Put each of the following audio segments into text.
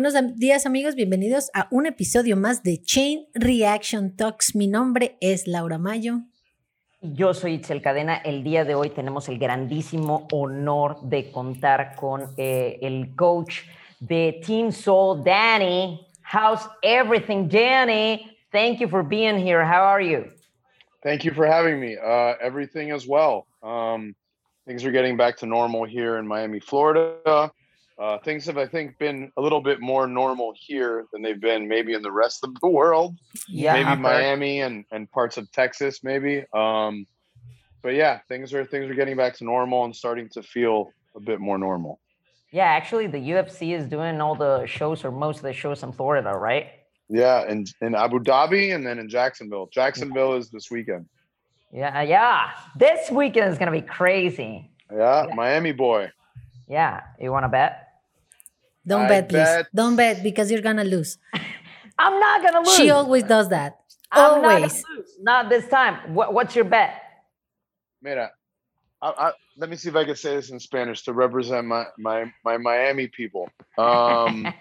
Buenos días amigos, bienvenidos a un episodio más de Chain Reaction Talks. Mi nombre es Laura Mayo. Yo soy Itzel Cadena. El día de hoy tenemos el grandísimo honor de contar con eh, el coach de Team Soul, Danny. How's everything, Danny? Thank you for being here. How are you? Thank you for having me. Uh, everything as well. Um, things are getting back to normal here in Miami, Florida. Uh, things have, I think, been a little bit more normal here than they've been maybe in the rest of the world. Yeah, maybe Miami and, and parts of Texas, maybe. Um, but yeah, things are things are getting back to normal and starting to feel a bit more normal. Yeah, actually, the UFC is doing all the shows or most of the shows in Florida, right? Yeah, and in Abu Dhabi and then in Jacksonville. Jacksonville is this weekend. Yeah, yeah. This weekend is gonna be crazy. Yeah, yeah. Miami boy. Yeah, you want to bet? Don't I bet, please. Bet. Don't bet because you're gonna lose. I'm not gonna lose. She always does that. I'm always. Not, not, this time. What, what's your bet? Mira, I, I, let me see if I can say this in Spanish to represent my my, my Miami people. Um,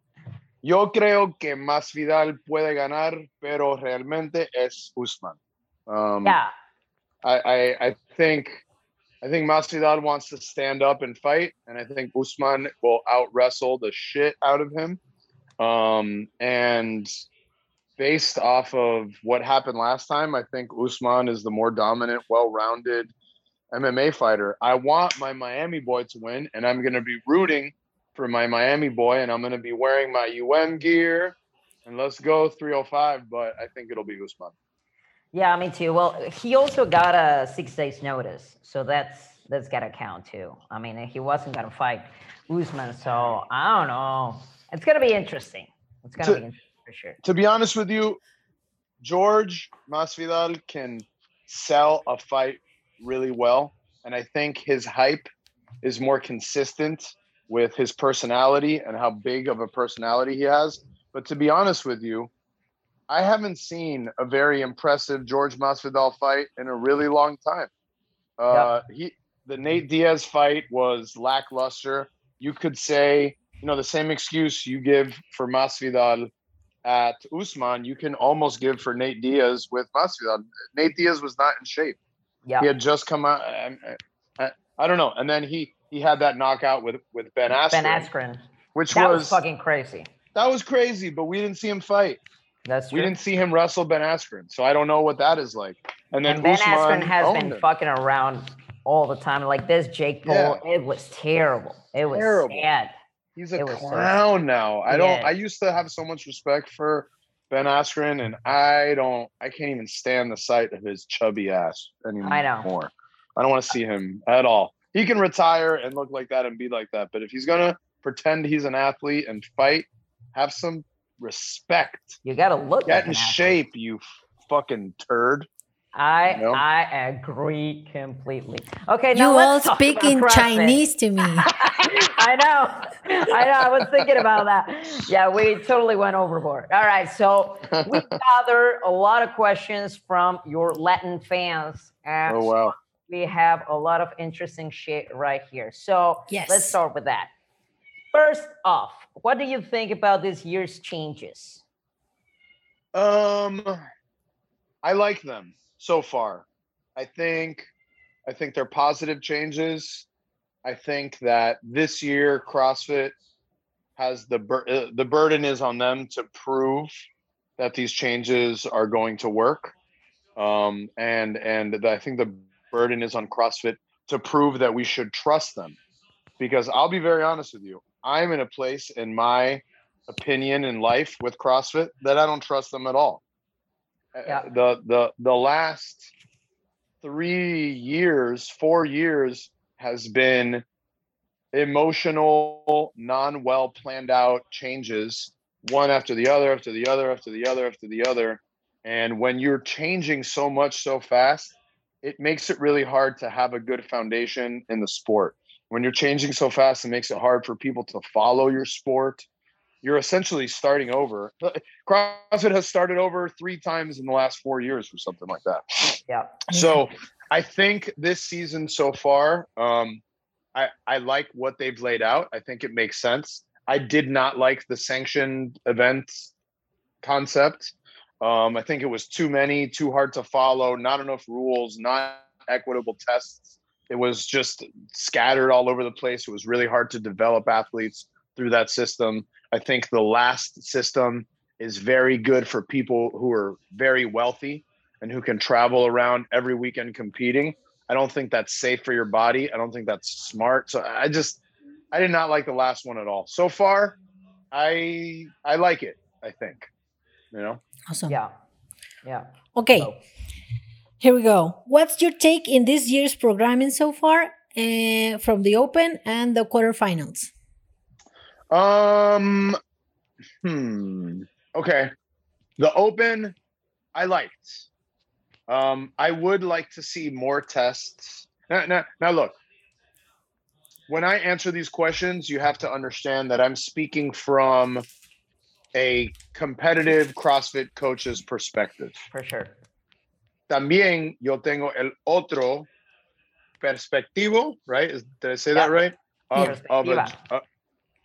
yo creo que Masvidal puede ganar, pero realmente es Usman. Um, yeah. I, I I think I think Masvidal wants to stand up and fight, and I think Usman will out wrestle the shit out of him. Um, and based off of what happened last time, I think Usman is the more dominant, well-rounded MMA fighter. I want my Miami boy to win, and I'm going to be rooting for my Miami boy, and I'm going to be wearing my UM gear. And let's go 305, but I think it'll be Usman. Yeah, me too. Well, he also got a six days notice, so that's that's gotta count too. I mean, he wasn't gonna fight Usman, so I don't know. It's gonna be interesting. It's gonna to, be interesting for sure. To be honest with you, George Masvidal can sell a fight really well, and I think his hype is more consistent with his personality and how big of a personality he has. But to be honest with you, I haven't seen a very impressive George Masvidal fight in a really long time. Uh, yep. He the Nate Diaz fight was lackluster. You could say, you know, the same excuse you give for Masvidal at Usman, you can almost give for Nate Diaz with Masvidal. Nate Diaz was not in shape. Yeah, he had just come out. I, I, I, don't know, and then he he had that knockout with with Ben Askren. Ben Askren, which that was, was fucking crazy. That was crazy, but we didn't see him fight. That's true. We didn't see him wrestle Ben Askren, so I don't know what that is like. And then and Ben Usman Askren has been him. fucking around all the time. Like this Jake Paul, yeah. it was terrible. It was terrible. sad. He's a clown so now. I don't. Yeah. I used to have so much respect for Ben Askren, and I don't. I can't even stand the sight of his chubby ass anymore. I know. I don't want to see him at all. He can retire and look like that and be like that, but if he's gonna pretend he's an athlete and fight, have some respect. You got to look. Get like in shape, you fucking turd. I you know? I agree completely. Okay, you all speak in Chinese to me. I know, I know. I was thinking about that. Yeah, we totally went overboard. All right, so we gathered a lot of questions from your Latin fans. And oh wow! We have a lot of interesting shit right here. So yes. let's start with that. First off, what do you think about this year's changes? Um, I like them so far. I think, I think they're positive changes. I think that this year CrossFit has the bur- uh, the burden is on them to prove that these changes are going to work, um, and and I think the burden is on CrossFit to prove that we should trust them, because I'll be very honest with you, I'm in a place in my opinion in life with CrossFit that I don't trust them at all. Uh, yeah. The the the last three years, four years has been emotional, non well planned out changes, one after the other, after the other, after the other, after the other. And when you're changing so much so fast, it makes it really hard to have a good foundation in the sport when you're changing so fast, it makes it hard for people to follow your sport. You're essentially starting over. CrossFit has started over three times in the last four years or something like that. Yeah. So I think this season so far, um, I, I like what they've laid out. I think it makes sense. I did not like the sanctioned events concept. Um, I think it was too many, too hard to follow, not enough rules, not equitable tests. It was just scattered all over the place. It was really hard to develop athletes through that system. I think the last system is very good for people who are very wealthy and who can travel around every weekend competing. I don't think that's safe for your body. I don't think that's smart. So I just I did not like the last one at all. So far, I I like it, I think. You know? Awesome. Yeah. Yeah. Okay. So- Here we go. What's your take in this year's programming so far uh, from the Open and the quarterfinals? Um hmm. Okay. The open I liked. Um I would like to see more tests. Now, now, now look. When I answer these questions, you have to understand that I'm speaking from a competitive CrossFit coach's perspective. For sure. También yo tengo el otro perspectivo, right? Is- Did I say that right? Of, of a, Perspectiva. a-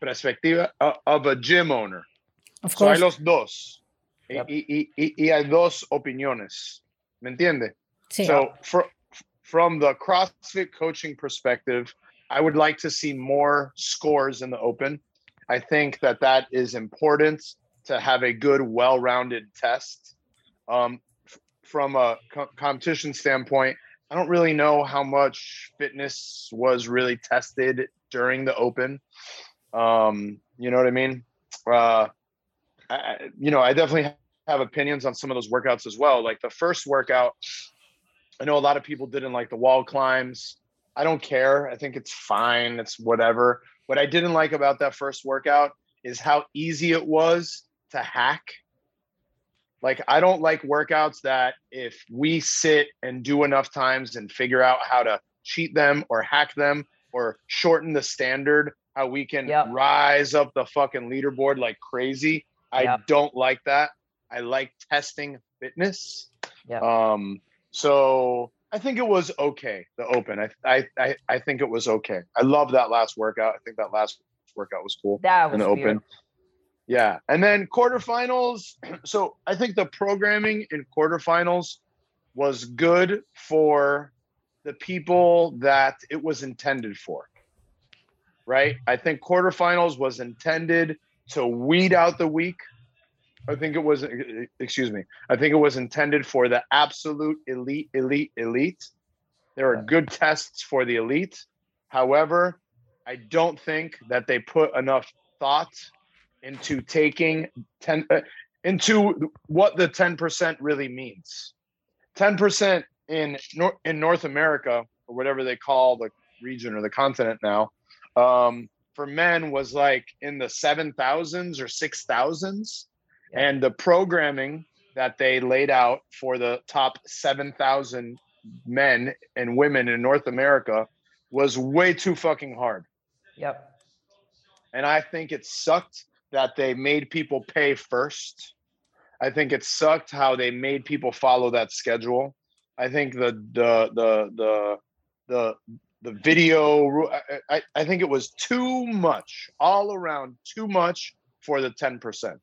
perspectiva of a gym owner. Of So hay los dos. Y- Yep. Y, y, y, y hay dos opiniones. ¿Me entiende? Sí. So fr- from the CrossFit coaching perspective, I would like to see more scores in the open. I think that that is important to have a good, well-rounded test. Um, f- from a co- competition standpoint, I don't really know how much fitness was really tested during the open. Um, you know what I mean? Uh, I, you know, I definitely have opinions on some of those workouts as well. Like the first workout, I know a lot of people didn't like the wall climbs. I don't care. I think it's fine. It's whatever. What I didn't like about that first workout is how easy it was to hack. Like, I don't like workouts that if we sit and do enough times and figure out how to cheat them or hack them or shorten the standard, how we can Yep. rise up the fucking leaderboard like crazy. I Yep. don't like that. I like testing fitness. Yep. Um, so I think it was okay. The open, I, I, I, I think it was okay. I love that last workout. I think that last workout was cool That was in the open. Yeah, and then quarterfinals. So I think the programming in quarterfinals was good for the people that it was intended for. Right? I think quarterfinals was intended to weed out the weak. I think it was excuse me. I think it was intended for the absolute elite elite elite. There are good tests for the elite. However, I don't think that they put enough thought into taking 10 uh, into what the 10% really means 10% in Nor- in north america or whatever they call the region or the continent now um, for men was like in the 7000s or 6000s Yeah. and the programming that they laid out for the top 7000 men and women in north america was way too fucking hard Yep. and I think it sucked that they made people pay first. I think it sucked how they made people follow that schedule. I think the the the the the the video I, I, think it was too much all around too much for the 10%.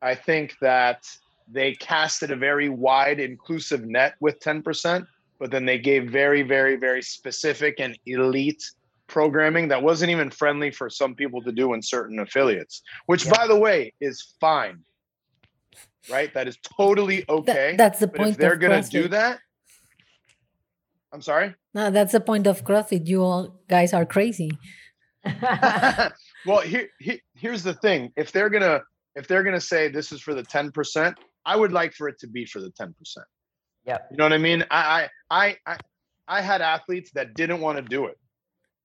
I think that they casted a very wide inclusive net with 10%, but then they gave very very very specific and elite programming that wasn't even friendly for some people to do in certain affiliates, which Yeah. by the way is fine. Right? That is totally That- okay. that's the point if they're of gonna CrossFit. do that, I'm sorry. No, that's the point of CrossFit. You all guys are crazy. well, here, here here's the thing. If they're gonna if they're gonna say this is for the 10%, I would like for it to be for the 10%. Yeah. You know what I mean? I I I I, I had athletes that didn't want to do it,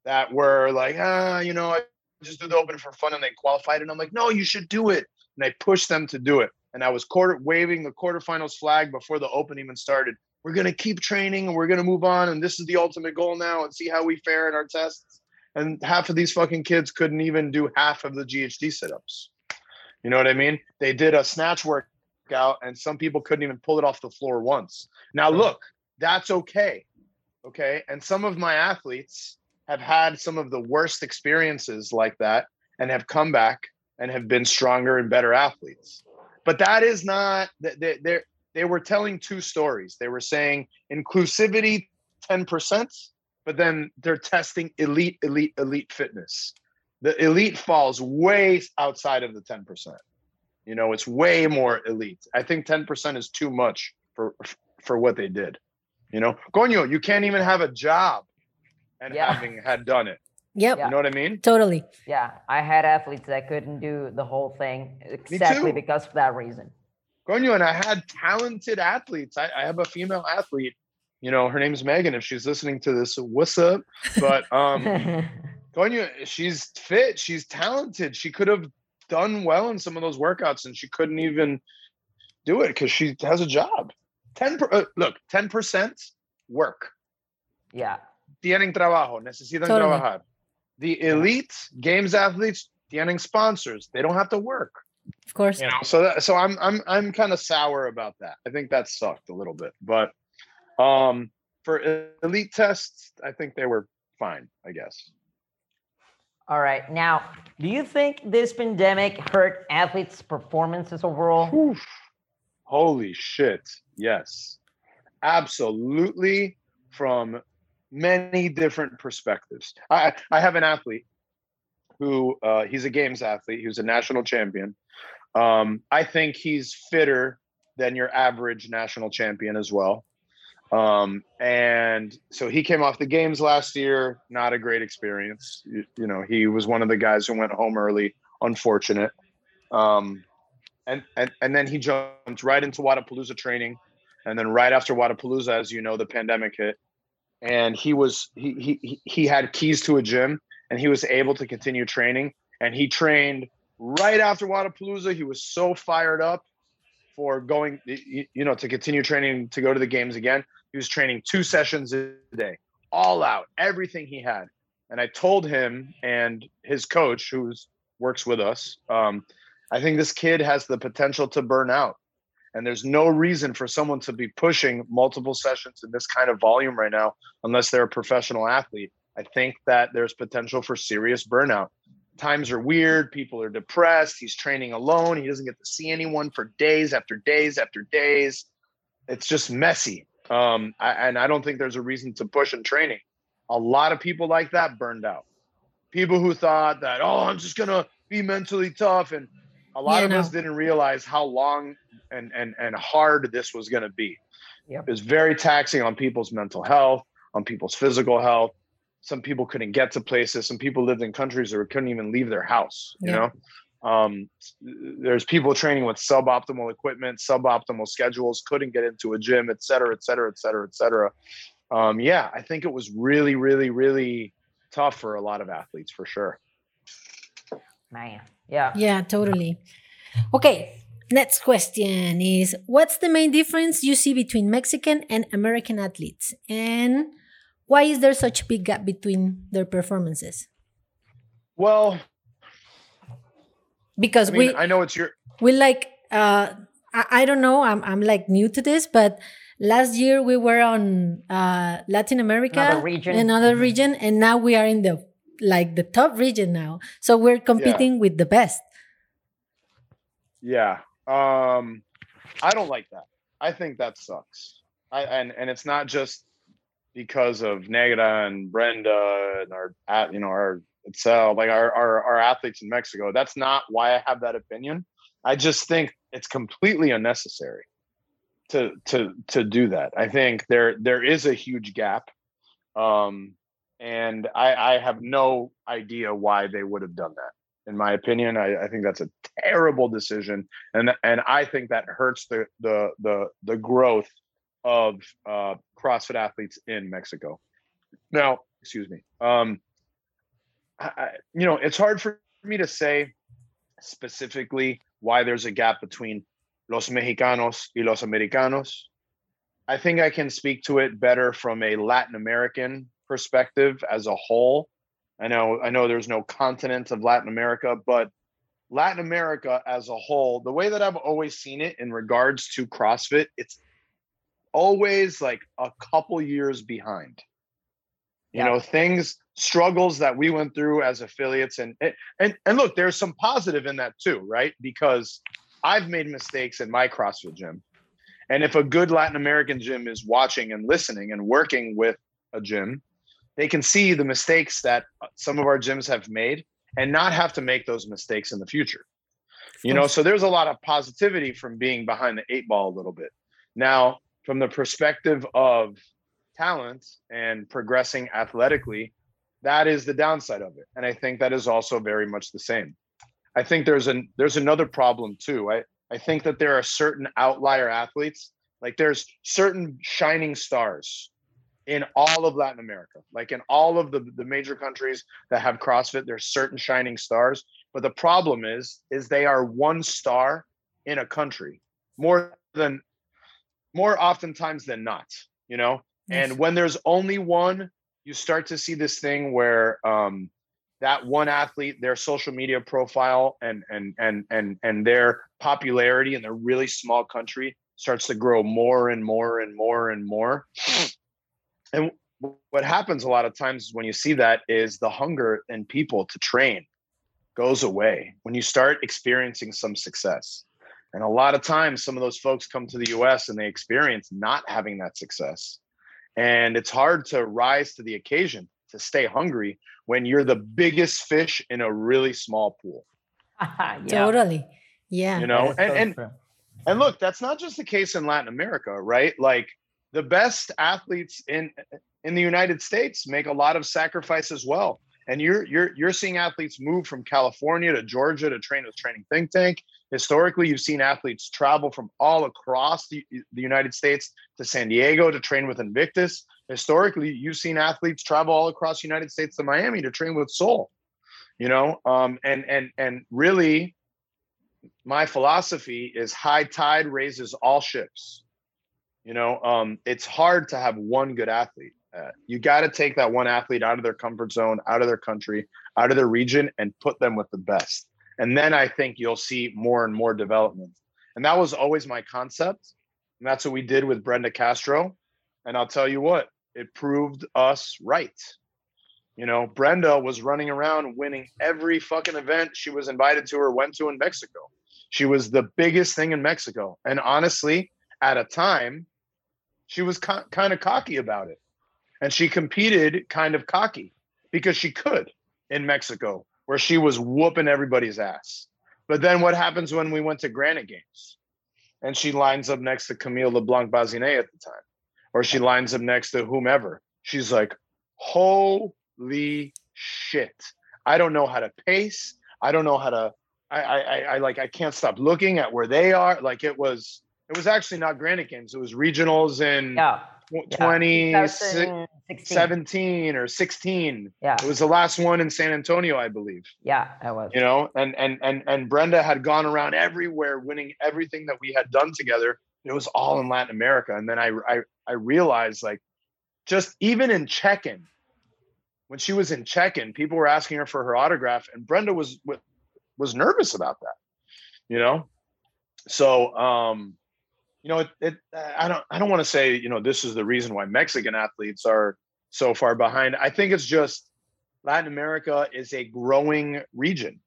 that were like, ah, you know, I just do the open for fun, and they qualified, and I'm like, no, you should do it, and I pushed them to do it, and I was quarter waving the quarterfinals flag before the open even started. We're gonna keep training, and we're gonna move on, and this is the ultimate goal now, and see how we fare in our tests. And half of these fucking kids couldn't even do half of the GHD sit-ups. You know what I mean? They did a snatch workout, and some people couldn't even pull it off the floor once. Now, look, that's okay. Okay. And some of my athletes have had some of the worst experiences like that. and have come back and have been stronger and better athletes. But that is not they they they were telling two stories. They were saying inclusivity 10%, but then they're testing elite, elite, elite fitness. The elite falls way outside of the 10%. You know, it's way more elite. I think 10% is too much for for what they did. You know, Coño, you can't even have a job and yeah. having had done it. Yep. You know what I mean? Totally. Yeah. I had athletes that couldn't do the whole thing exactly because of that reason. Coño, and I had talented athletes. I, I have a female athlete, you know, her name's Megan. If she's listening to this, what's up? But um Coño, she's fit, she's talented. She could have done well in some of those workouts and she couldn't even do it because she has a job. 10 per, uh, look, 10% work. Yeah. Tienen trabajo, necesitan totally. trabajar. The elite games athletes tienen sponsors. They don't have to work. Of course. You know, so that, so I'm I'm I'm kind of sour about that. I think that sucked a little bit, but um for elite tests, I think they were fine, I guess. All right. Now, do you think this pandemic hurt athletes' performances overall? Oof. Holy shit. Yes. Absolutely from many different perspectives. I, I have an athlete who uh, he's a games athlete. He was a national champion. Um, I think he's fitter than your average national champion as well. Um, and so he came off the games last year. Not a great experience. You, you know, he was one of the guys who went home early. Unfortunate. Um, and, and and then he jumped right into Wodapalooza training, and then right after Wodapalooza, as you know, the pandemic hit, and he was he he he had keys to a gym, and he was able to continue training, and he trained right after Wodapalooza. He was so fired up for going, you know, to continue training to go to the games again. He was training two sessions a day, all out, everything he had. And I told him and his coach, who works with us, um, I think this kid has the potential to burn out. And there's no reason for someone to be pushing multiple sessions in this kind of volume right now, unless they're a professional athlete. I think that there's potential for serious burnout. Times are weird. People are depressed. He's training alone. He doesn't get to see anyone for days after days after days. It's just messy. Um, I, and I don't think there's a reason to push in training. A lot of people like that burned out. People who thought that, oh, I'm just gonna be mentally tough and a lot yeah, of no. us didn't realize how long and and and hard this was going to be. Yep. It was very taxing on people's mental health, on people's physical health. Some people couldn't get to places. Some people lived in countries that couldn't even leave their house. You know, um, there's people training with suboptimal equipment, suboptimal schedules, couldn't get into a gym, et cetera, et cetera, et cetera, et cetera. Um, yeah, I think it was really, really, really tough for a lot of athletes for sure. Man, yeah. Yeah, totally. Okay, next question is What's the main difference you see between Mexican and American athletes? And why is there such a big gap between their performances? Well, because I mean, we I know it's your we like uh I, I don't know I'm I'm like new to this but last year we were on uh Latin America another region another region and now we are in the like the top region now. So we're competing yeah. with the best. Yeah. Um I don't like that. I think that sucks. I and and it's not just because of Negra and Brenda and our at you know our itself like our, our our athletes in Mexico. That's not why I have that opinion. I just think it's completely unnecessary to to to do that. I think there there is a huge gap. Um and I, I have no idea why they would have done that. In my opinion, I, I think that's a terrible decision, and and I think that hurts the the the the growth of uh, CrossFit athletes in Mexico. Now, excuse me. Um, I, you know, it's hard for me to say specifically why there's a gap between los mexicanos y los americanos. I think I can speak to it better from a Latin American perspective as a whole. I know I know there's no continent of Latin America, but Latin America as a whole, the way that I've always seen it in regards to CrossFit, it's always like a couple years behind. You yeah. know, things struggles that we went through as affiliates and and and look there's some positive in that too right because i've made mistakes in my crossfit gym and if a good latin american gym is watching and listening and working with a gym they can see the mistakes that some of our gyms have made and not have to make those mistakes in the future. You know so there's a lot of positivity from being behind the eight ball a little bit. Now from the perspective of talent and progressing athletically that is the downside of it. And i think that is also very much the same. I think there's an there's another problem too. I i think that there are certain outlier athletes like there's certain shining stars in all of latin america like in all of the the major countries that have crossfit there's certain shining stars but the problem is is they are one star in a country more than more oftentimes than not you know yes. and when there's only one you start to see this thing where um, that one athlete, their social media profile and and and and and their popularity in their really small country starts to grow more and more and more and more. And what happens a lot of times when you see that is the hunger in people to train goes away when you start experiencing some success. And a lot of times, some of those folks come to the US and they experience not having that success. And it's hard to rise to the occasion to stay hungry when you're the biggest fish in a really small pool. yeah. Totally. Yeah. You know, and, and and look, that's not just the case in Latin America, right? Like the best athletes in in the United States make a lot of sacrifice as well. And you're you're you're seeing athletes move from California to Georgia to train with Training Think Tank. Historically you've seen athletes travel from all across the, the united states to san diego to train with invictus. Historically you've seen athletes travel all across the united states to miami to train with soul you know um, and and and really my philosophy is high tide raises all ships you know um, it's hard to have one good athlete uh, you got to take that one athlete out of their comfort zone out of their country out of their region and put them with the best and then I think you'll see more and more development. And that was always my concept. And that's what we did with Brenda Castro. And I'll tell you what, it proved us right. You know, Brenda was running around winning every fucking event she was invited to or went to in Mexico. She was the biggest thing in Mexico. And honestly, at a time, she was co- kind of cocky about it. And she competed kind of cocky because she could in Mexico where she was whooping everybody's ass. But then what happens when we went to Granite Games and she lines up next to Camille LeBlanc Bazinet at the time, or she lines up next to whomever? She's like, holy shit. I don't know how to pace. I don't know how to, I, I, I like, I can't stop looking at where they are. Like it was, it was actually not Granite Games. It was regionals in yeah. 2017 or 16. Yeah. It was the last one in San Antonio, I believe. Yeah, I was. You know, and and and and Brenda had gone around everywhere winning everything that we had done together. It was all in Latin America. And then I I I realized like just even in check-in, when she was in check-in, people were asking her for her autograph, and Brenda was was nervous about that. You know? So um you know, it, it I don't I don't want to say, you know, this is the reason why Mexican athletes are so far behind. I think it's just Latin America is a growing region.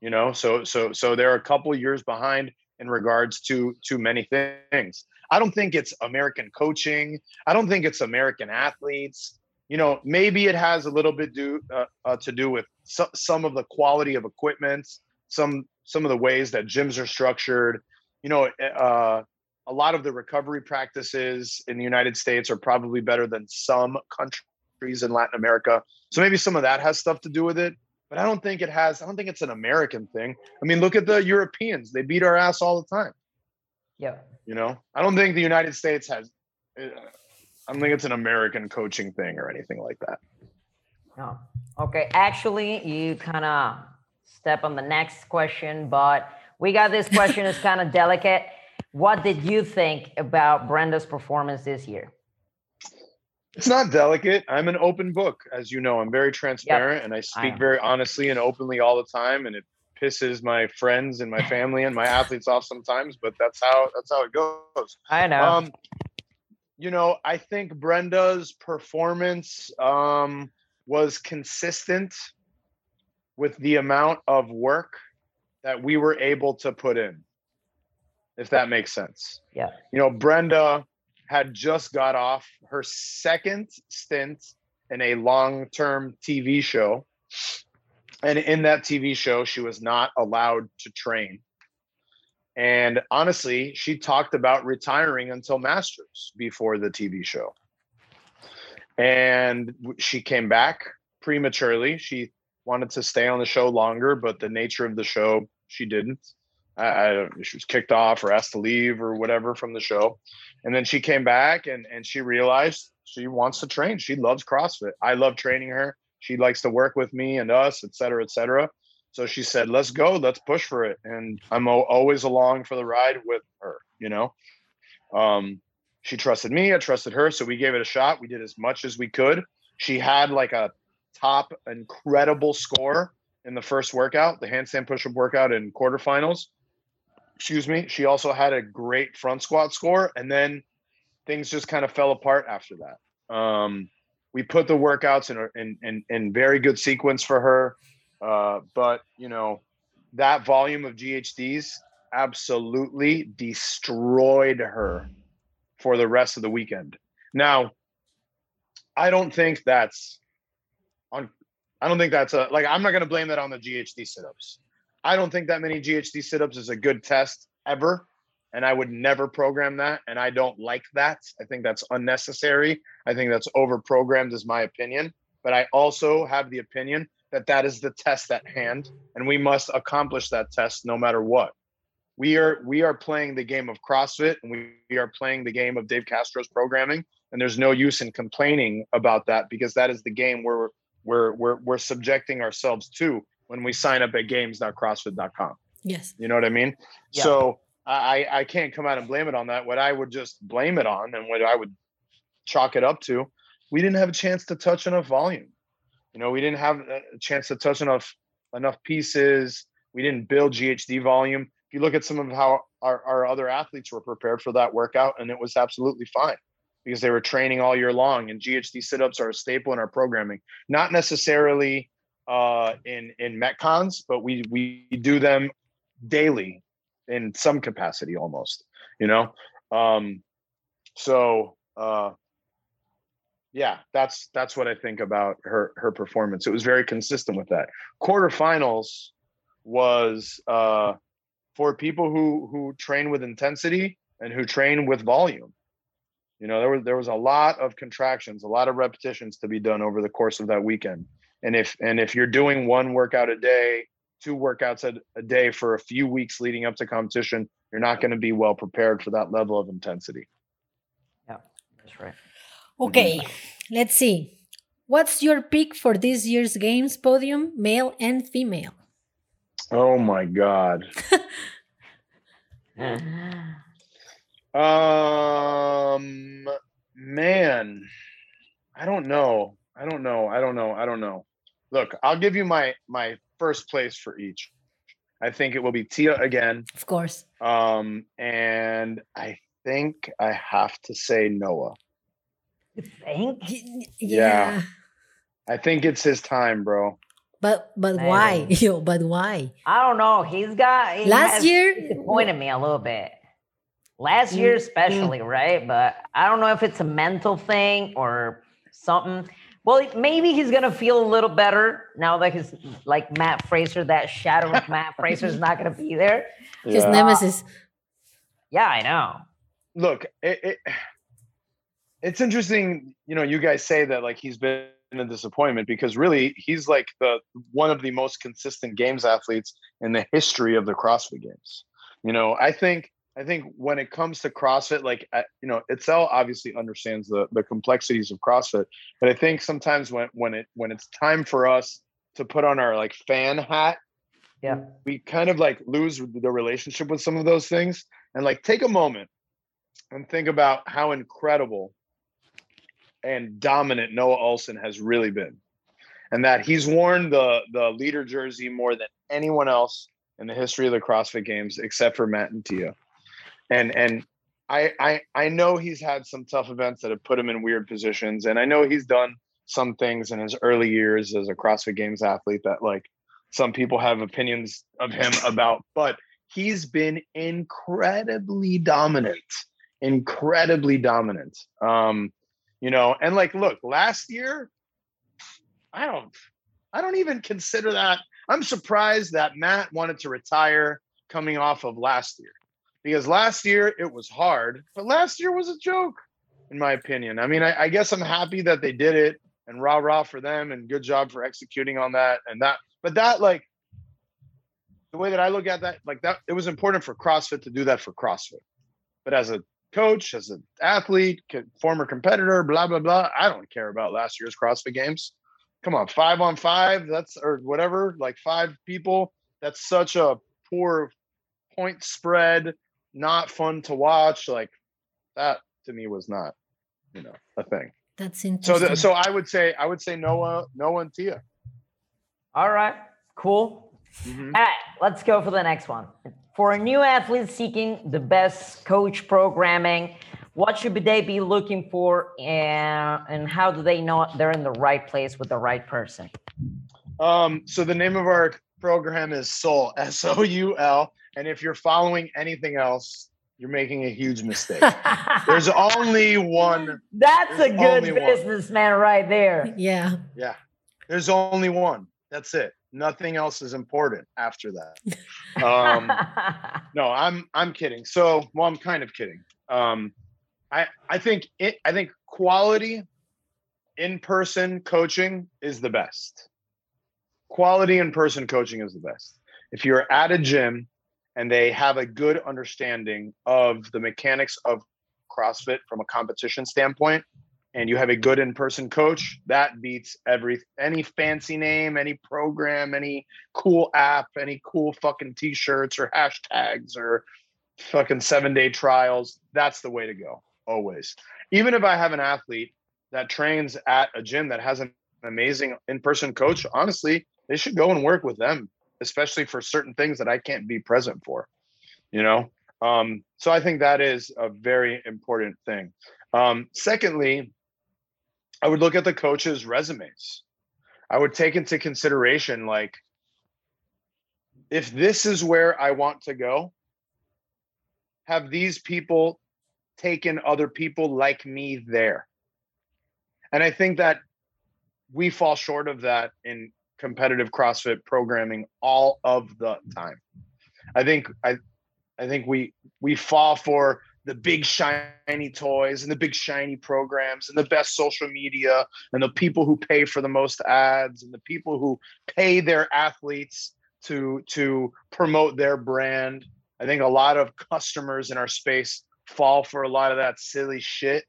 You know, so so so they're a couple years behind in regards to to many things. I don't think it's American coaching. I don't think it's American athletes. You know, maybe it has a little bit do uh, uh, to do with so, some of the quality of equipment, some some of the ways that gyms are structured. You know, eh, uh, a lot of the recovery practices in the United States are probably better than some countries in Latin America. So maybe some of that has stuff to do with it. But I don't think it has, I don't think it's an American thing. I mean, look at the Europeans. They beat our ass all the time. Yeah. You know, I don't think the United States has, uh, I don't think it's an American coaching thing or anything like that. No. Okay. Actually, you kind of step on the next question, but we got this question is kind of delicate. What did you think about Brenda's performance this year? It's not delicate. I'm an open book, as you know. I'm very transparent yep. and I speak I very honestly and openly all the time. And it pisses my friends and my family and my athletes off sometimes, but that's how that's how it goes. I know. Um, you know, I think Brenda's performance um, was consistent with the amount of work that we were able to put in, if that makes sense. Yeah. You know, Brenda had just got off her second stint in a long term TV show. And in that TV show, she was not allowed to train. And honestly, she talked about retiring until Masters before the TV show. And she came back prematurely. She wanted to stay on the show longer, but the nature of the show, she didn't. I, I, she was kicked off or asked to leave or whatever from the show. And then she came back and, and she realized she wants to train. She loves CrossFit. I love training her. She likes to work with me and us, et cetera, et cetera. So she said, let's go, let's push for it. And I'm always along for the ride with her, you know? Um, she trusted me, I trusted her. So we gave it a shot. We did as much as we could. She had like a top incredible score in the first workout, the handstand push-up workout in quarterfinals. Excuse me. She also had a great front squat score, and then things just kind of fell apart after that. Um, we put the workouts in, in in in very good sequence for her, uh, but you know that volume of GHDs absolutely destroyed her for the rest of the weekend. Now, I don't think that's on. I don't think that's a like. I'm not going to blame that on the GHD sit-ups. I don't think that many GHD sit-ups is a good test ever, and I would never program that. And I don't like that. I think that's unnecessary. I think that's over-programmed, is my opinion. But I also have the opinion that that is the test at hand, and we must accomplish that test no matter what. We are we are playing the game of CrossFit, and we, we are playing the game of Dave Castro's programming, and there's no use in complaining about that because that is the game where we're we're we're subjecting ourselves to when we sign up at games.crossfit.com. Yes. You know what I mean? Yeah. So I I can't come out and blame it on that. What I would just blame it on and what I would chalk it up to, we didn't have a chance to touch enough volume. You know, we didn't have a chance to touch enough enough pieces. We didn't build GHD volume. If you look at some of how our, our other athletes were prepared for that workout, and it was absolutely fine because they were training all year long. And GHD sit-ups are a staple in our programming, not necessarily uh, in in metcons, but we we do them daily in some capacity almost. You know, um, so uh, yeah, that's that's what I think about her her performance. It was very consistent with that. Quarterfinals was uh, for people who who train with intensity and who train with volume. You know, there was there was a lot of contractions, a lot of repetitions to be done over the course of that weekend. And if and if you're doing one workout a day, two workouts a, a day for a few weeks leading up to competition, you're not going to be well prepared for that level of intensity. Yeah, that's right. Okay, let's see. What's your pick for this year's games podium, male and female? Oh my god. Um, man, I don't know. I don't know. I don't know. I don't know. Look, I'll give you my my first place for each. I think it will be Tia again. Of course. Um, and I think I have to say Noah. You think? Y- Yeah. I think it's his time, bro. But but why? Maybe. Yo, but why? I don't know. He's got he Last has year- disappointed me a little bit. Last year, especially, right? But I don't know if it's a mental thing or something. Well, maybe he's gonna feel a little better now that he's like Mat Fraser. That shadow of Mat Fraser is not gonna be there. His nemesis. Yeah, I know. Look, it, it it's interesting, you know, you guys say that like he's been a disappointment because really he's like the one of the most consistent games athletes in the history of the CrossFit games. You know, I think I think when it comes to CrossFit, like you know, Itzel obviously understands the the complexities of CrossFit, but I think sometimes when when it when it's time for us to put on our like fan hat, Yeah. we kind of like lose the relationship with some of those things and like take a moment and think about how incredible and dominant Noah Ohlsen has really been. And that he's worn the the leader jersey more than anyone else in the history of the CrossFit games except for Mat and Tia. And and I I I know he's had some tough events that have put him in weird positions and I know he's done some things in his early years as a CrossFit Games athlete that like some people have opinions of him about, but he's been incredibly dominant, incredibly dominant. Um, you know, and like, look, last year, I don't, I don't even consider that. I'm surprised that Mat wanted to retire coming off of last year because last year it was hard, but last year was a joke, in my opinion. I mean, I, I guess I'm happy that they did it and rah rah for them and good job for executing on that and that. But that, like, the way that I look at that, like that, it was important for CrossFit to do that for CrossFit. But as a coach, as an athlete, former competitor, blah blah blah, I don't care about last year's CrossFit Games. Come on, five on five, that's or whatever, like five people. That's such a poor point spread, not fun to watch. Like that to me was not, you know, a thing. That's interesting. So, the, so I would say, I would say Noah, Noah and Tia. All right, cool. Mm-hmm. All right, let's go for the next one. For a new athlete seeking the best coach programming, what should they be looking for, and, and how do they know they're in the right place with the right person? Um, so the name of our program is Soul, S O U L, and if you're following anything else, you're making a huge mistake. There's only one. That's a good businessman right there. Yeah. Yeah. There's only one. That's it. Nothing else is important after that. Um, no, I'm I'm kidding. So, well, I'm kind of kidding. Um, I I think it. I think quality in-person coaching is the best. Quality in-person coaching is the best. If you're at a gym and they have a good understanding of the mechanics of CrossFit from a competition standpoint, and you have a good in-person coach, that beats every any fancy name, any program, any cool app, any cool fucking t-shirts or hashtags or fucking seven-day trials. That's the way to go, always. Even if I have an athlete that trains at a gym that has an amazing in-person coach, honestly, they should go and work with them especially for certain things that I can't be present for, you know? Um, so I think that is a very important thing. Um, secondly, I would look at the coaches' resumes. I would take into consideration like, if this is where I want to go, have these people taken other people like me there? And I think that we fall short of that in competitive CrossFit programming all of the time. I think I I think we we fall for the big shiny toys and the big shiny programs and the best social media and the people who pay for the most ads and the people who pay their athletes to to promote their brand. I think a lot of customers in our space fall for a lot of that silly shit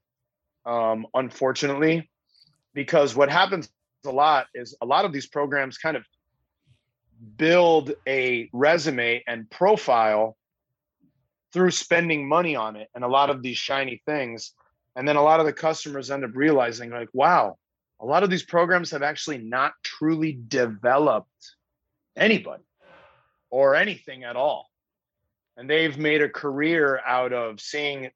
um, unfortunately because what happens a lot is a lot of these programs kind of build a resume and profile through spending money on it and a lot of these shiny things. And then a lot of the customers end up realizing like wow a lot of these programs have actually not truly developed anybody or anything at all. And they've made a career out of seeing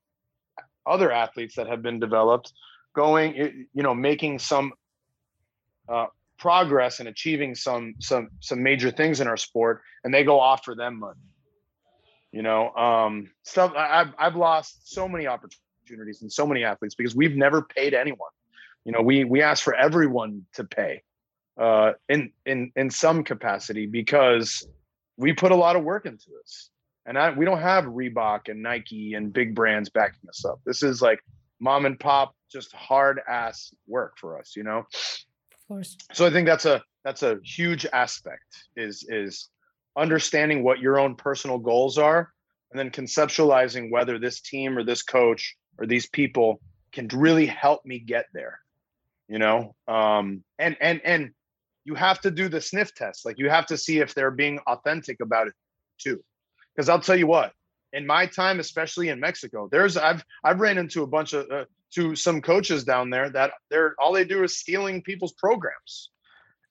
other athletes that have been developed going you know making some uh, progress and achieving some some some major things in our sport, and they go offer them money. You know, um, stuff. I've I've lost so many opportunities and so many athletes because we've never paid anyone. You know, we we ask for everyone to pay uh, in in in some capacity because we put a lot of work into this, and I, we don't have Reebok and Nike and big brands backing us up. This is like mom and pop, just hard ass work for us. You know, course. So I think that's a that's a huge aspect is is understanding what your own personal goals are and then conceptualizing whether this team or this coach or these people can really help me get there you know? Um and and and you have to do the sniff test. Like you have to see if they're being authentic about it too. Because i'll tell you what in my time especially in mexico there's i've i've ran into a bunch of uh, to some coaches down there that they're all they do is stealing people's programs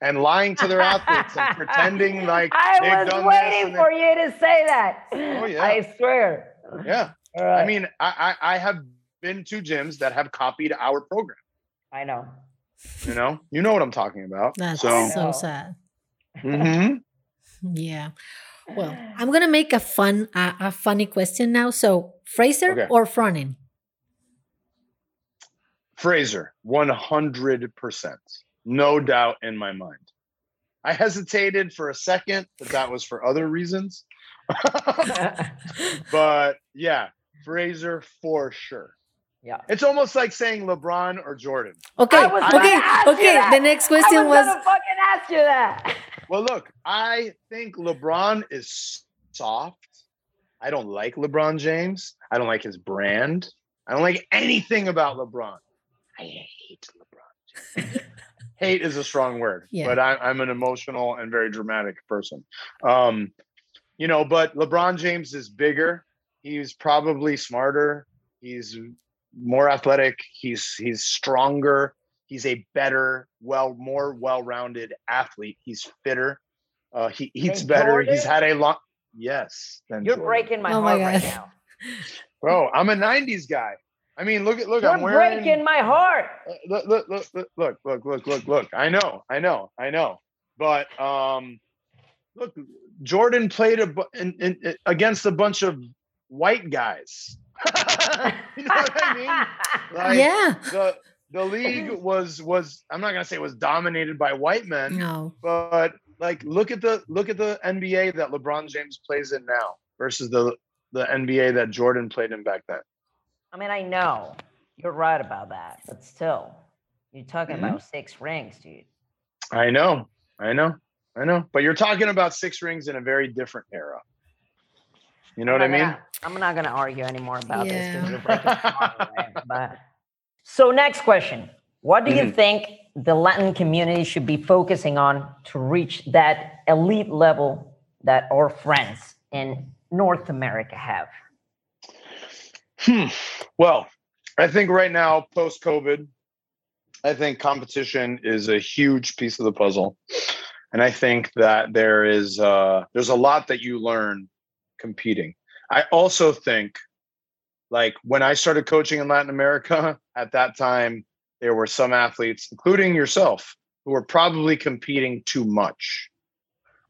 and lying to their athletes and pretending like I was waiting for you to say that. Oh yeah, I swear. Yeah, right. I mean, I, I I have been to gyms that have copied our program. I know. You know, you know what I'm talking about. That's so, so sad. mhm. Yeah. Well, I'm gonna make a fun, uh, a funny question now. So, Fraser Okay. or Froning? Fraser, 100%. No doubt in my mind. I hesitated for a second, but that was for other reasons. but yeah, Fraser for sure. yeah. It's almost like saying LeBron or Jordan. Okay. I was gonna Okay. ask you Okay. that. The next I question was was. gonna fucking ask you that. Well, look, I think LeBron is soft. I don't like LeBron James. I don't like his brand. I don't like anything about LeBron. I hate LeBron. James. hate is a strong word, Yeah. but I, I'm an emotional and very dramatic person. Um, you know, but LeBron James is bigger. He's probably smarter. He's more athletic. He's he's stronger. He's a better, well, more well-rounded athlete. He's fitter. Uh, he eats Than better. He's had a long. Yes, You're Jordan. breaking my Oh my heart right now. Bro, I'm a '90s guy. I mean, look at look. You're I'm wearing. breaking my heart. Uh, look, look, look, look, look, look, look, look, look. I know, I know, I know. But um, look, Jordan played a bu- in, in, against a bunch of white guys. you know what I mean? Like, yeah. The the league was was I'm not gonna say it was dominated by white men, No. but like look at the look at the NBA that LeBron James plays in now versus the the NBA that Jordan played in back then. I mean, I know you're right about that, but still, you're talking Mhm. about six rings, dude. I know, I know, I know. But you're talking about six rings in a very different era. You know what I I'm not mean? gonna- I'm not going to argue anymore about this Yeah. because you're breaking my heart, right? But so, next question: What do you Mhm. think the Latin community should be focusing on to reach that elite level that our friends in North America have? Hmm. Well, I think right now, post COVID, I think competition is a huge piece of the puzzle, and I think that there is uh, there's a lot that you learn competing. I also think, like when I started coaching in Latin America, at that time there were some athletes, including yourself, who were probably competing too much.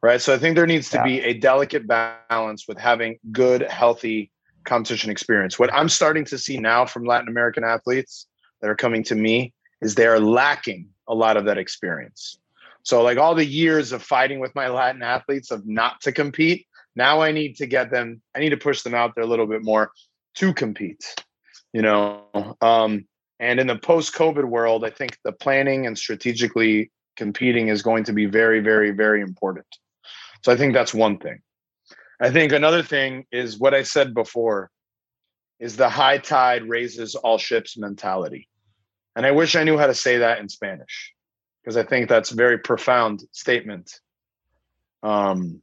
Right. So I think there needs to Yeah. be a delicate balance with having good, healthy competition experience. What I'm starting to see now from Latin American athletes that are coming to me is they are lacking a lot of that experience. So, like all the years of fighting with my Latin athletes of not to compete, now I need to get them, I need to push them out there a little bit more to compete, you know. Um, and in the post COVID world, I think the planning and strategically competing is going to be very, very, very important. So, I think that's one thing. I think another thing is what I said before is the high tide raises all ships mentality. And I wish I knew how to say that in Spanish because I think that's a very profound statement. Um,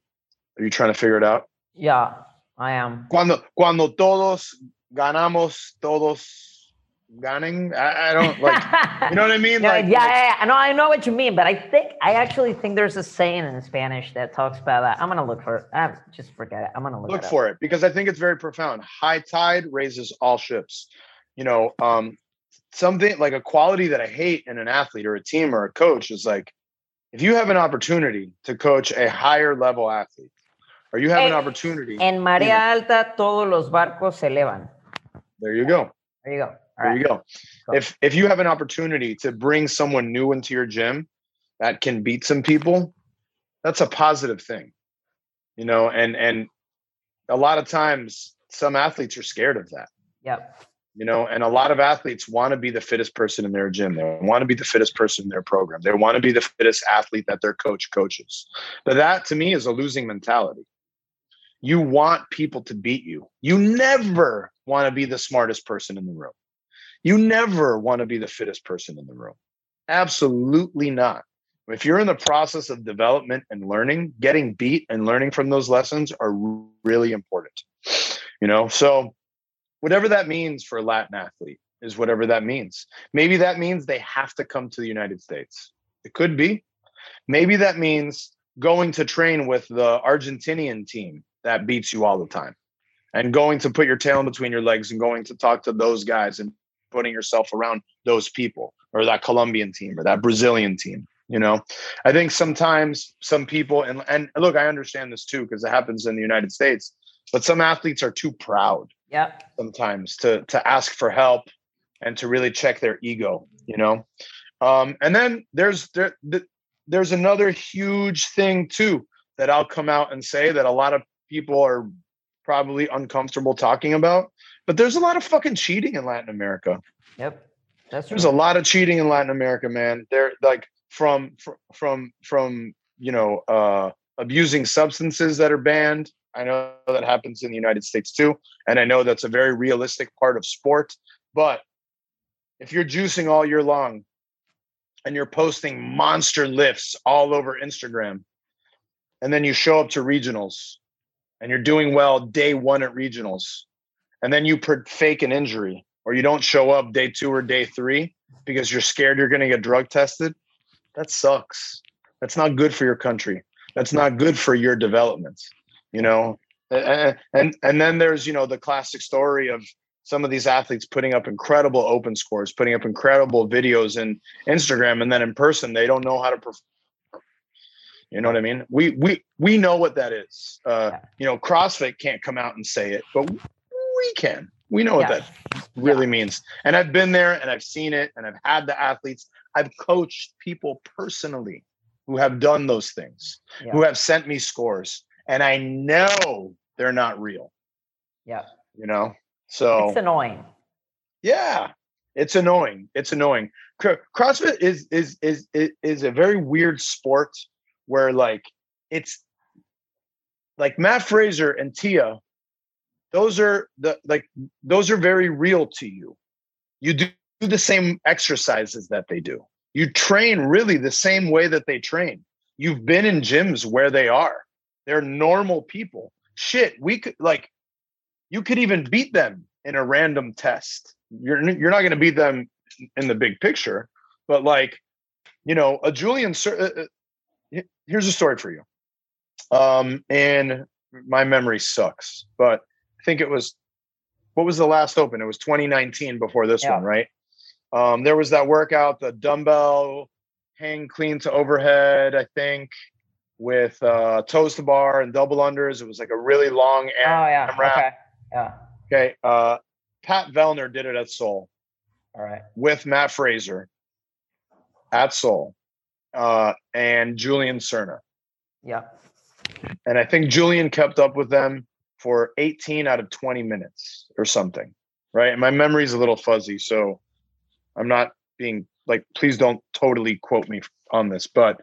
are you trying to figure it out? Yeah, I am. Cuando, cuando todos ganamos, todos ganen. I, I don't like, you know what I mean? No, Like, yeah, like- yeah, yeah. No, I know what you mean, but I think I actually think there's a saying in Spanish that talks about that. I'm gonna look for it. Ah, just forget it. I'm gonna look, look it up. for it because I think it's very profound. High tide raises all ships. You know, um, something like a quality that I hate in an athlete or a team or a coach is like if you have an opportunity to coach a higher level athlete, or you have an Eh, opportunity, En Marea Alta, todos los barcos se elevan. there you go. There you go. All There right. you go. Cool. If if you have an opportunity to bring someone new into your gym that can beat some people, that's a positive thing. You know, and and a lot of times some athletes are scared of that. Yep. you know and a lot of athletes want to be the fittest person in their gym they want to be the fittest person in their program they want to be the fittest athlete that their coach coaches but that to me is a losing mentality you want people to beat you you never want to be the smartest person in the room you never want to be the fittest person in the room absolutely not if you're in the process of development and learning getting beat and learning from those lessons are really important you know so whatever that means for a Latin athlete is whatever that means. Maybe that means they have to come to the United States. It could be. Maybe that means going to train with the Argentinian team that beats you all the time and going to put your tail in between your legs and going to talk to those guys and putting yourself around those people or that Colombian team or that Brazilian team. You know, I think sometimes some people and and look, I understand this too because it happens in the United States, but some athletes are too proud. Yeah. Sometimes to to ask for help and to really check their ego. You know, um, and then there's there there's another huge thing too that I'll come out and say that a lot of people are probably uncomfortable talking about. But there's a lot of fucking cheating in Latin America. Yep. That's there's a lot of cheating in Latin America, man. They're like from from from you know uh abusing substances that are banned. I know that happens in the United States too, and I know that's a very realistic part of sport. But if you're juicing all year long and you're posting monster lifts all over Instagram, and then you show up to regionals and you're doing well day one at regionals, and then you fake an injury or you don't show up day two or day three because you're scared you're going to get drug tested, that sucks. That's not good for your country. That's not good for your development. You know, and and, and then there's you know the classic story of some of these athletes putting up incredible open scores, putting up incredible videos in Instagram, and then in person they don't know how to perform. You know what I mean? We we we know what that is. Uh, you know, CrossFit can't come out and say it, but we can. We know what yeah. that really yeah. means. And I've been there and I've seen it and I've had the athletes. I've coached people personally who have done those things, yeah. who have sent me scores. And I know they're not real. Yeah. You know? So it's annoying. Yeah. It's annoying. It's annoying. CrossFit is is is is a very weird sport where like it's like Mat Fraser and Tia those are the like those are very real to you. You do the same exercises that they do. You train really the same way that they train. You've been in gyms where they are. They're normal people. Shit we could like you could even beat them in a random test. You're you're not going to beat them in the big picture but like you know a julian uh, uh, here's a story for you um and my memory sucks but I think it was what was the last open? It was 2019 before this yeah. one, right? Um, there was that workout, the dumbbell hang clean to overhead, I think, with uh, toes to bar and double unders. It was like a really long oh, yeah. Okay. Yeah. Okay. Uh, Pat Vellner did it at Seoul. All right. With Mat Fraser at Seoul uh, and Julian Serna. Yeah. And I think Julian kept up with them for 18 out of 20 minutes or something, right? And my memory's a little fuzzy, so I'm not being like, please don't totally quote me on this. But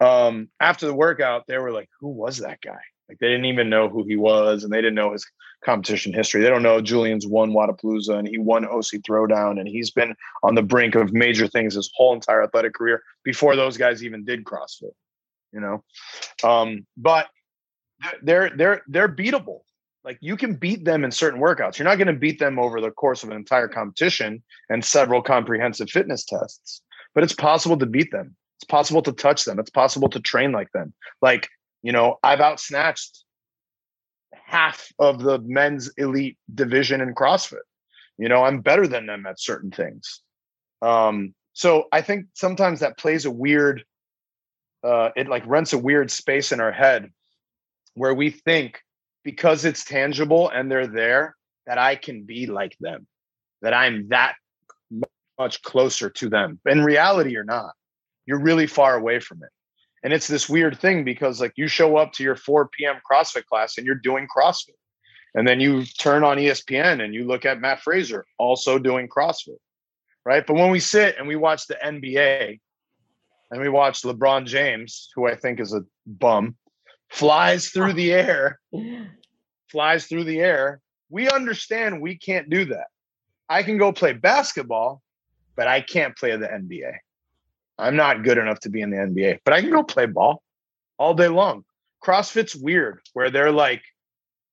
um, after the workout, they were like, "Who was that guy?" Like they didn't even know who he was, and they didn't know his competition history. They don't know Julian's won Wodapalooza and he won OC Throwdown, and he's been on the brink of major things his whole entire athletic career before those guys even did CrossFit. You know, um, but they're they're they're beatable like you can beat them in certain workouts. You're not going to beat them over the course of an entire competition and several comprehensive fitness tests, but it's possible to beat them. It's possible to touch them. It's possible to train like them. Like, you know, I've outsnatched half of the men's elite division in CrossFit. You know, I'm better than them at certain things. Um, so I think sometimes that plays a weird, uh, it like rents a weird space in our head where we think because it's tangible and they're there that I can be like them, that I'm that much closer to them. In reality, you're not. You're really far away from it. And it's this weird thing because, like, you show up to your 4 p.m. CrossFit class and you're doing CrossFit. And then you turn on ESPN and you look at Mat Fraser also doing CrossFit. Right. But when we sit and we watch the NBA and we watch LeBron James, who I think is a bum, flies through the air, flies through the air. We understand we can't do that. I can go play basketball, but I can't play the NBA. I'm not good enough to be in the NBA, but I can go play ball all day long. CrossFit's weird where they're like,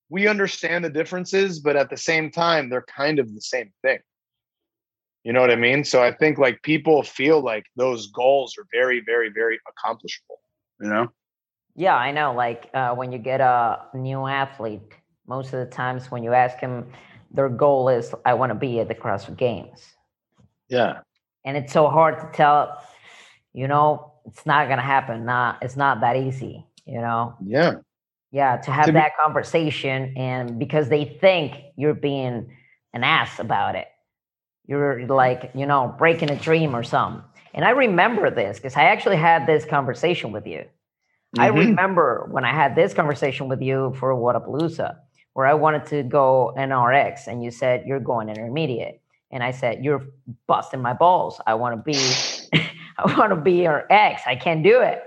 we understand the differences, but at the same time, they're kind of the same thing. You know what I mean? So I think like people feel like those goals are very, very, very accomplishable, you know? Yeah, I know. Like uh, when you get a new athlete, most of the times when you ask them, their goal is, I want to be at the CrossFit Games. Yeah. And it's so hard to tell, you know, it's not gonna happen. not it's not that easy, you know. Yeah. Yeah, to have To be- that conversation and because they think you're being an ass about it. You're like, you know, breaking a dream or something. And I remember this because I actually had this conversation with you. I Mhm. remember when I had this conversation with you for Wodapalooza, where I wanted to go NRX, and you said you're going intermediate, and I said you're busting my balls. I want to be, I want to be your ex. I can't do it.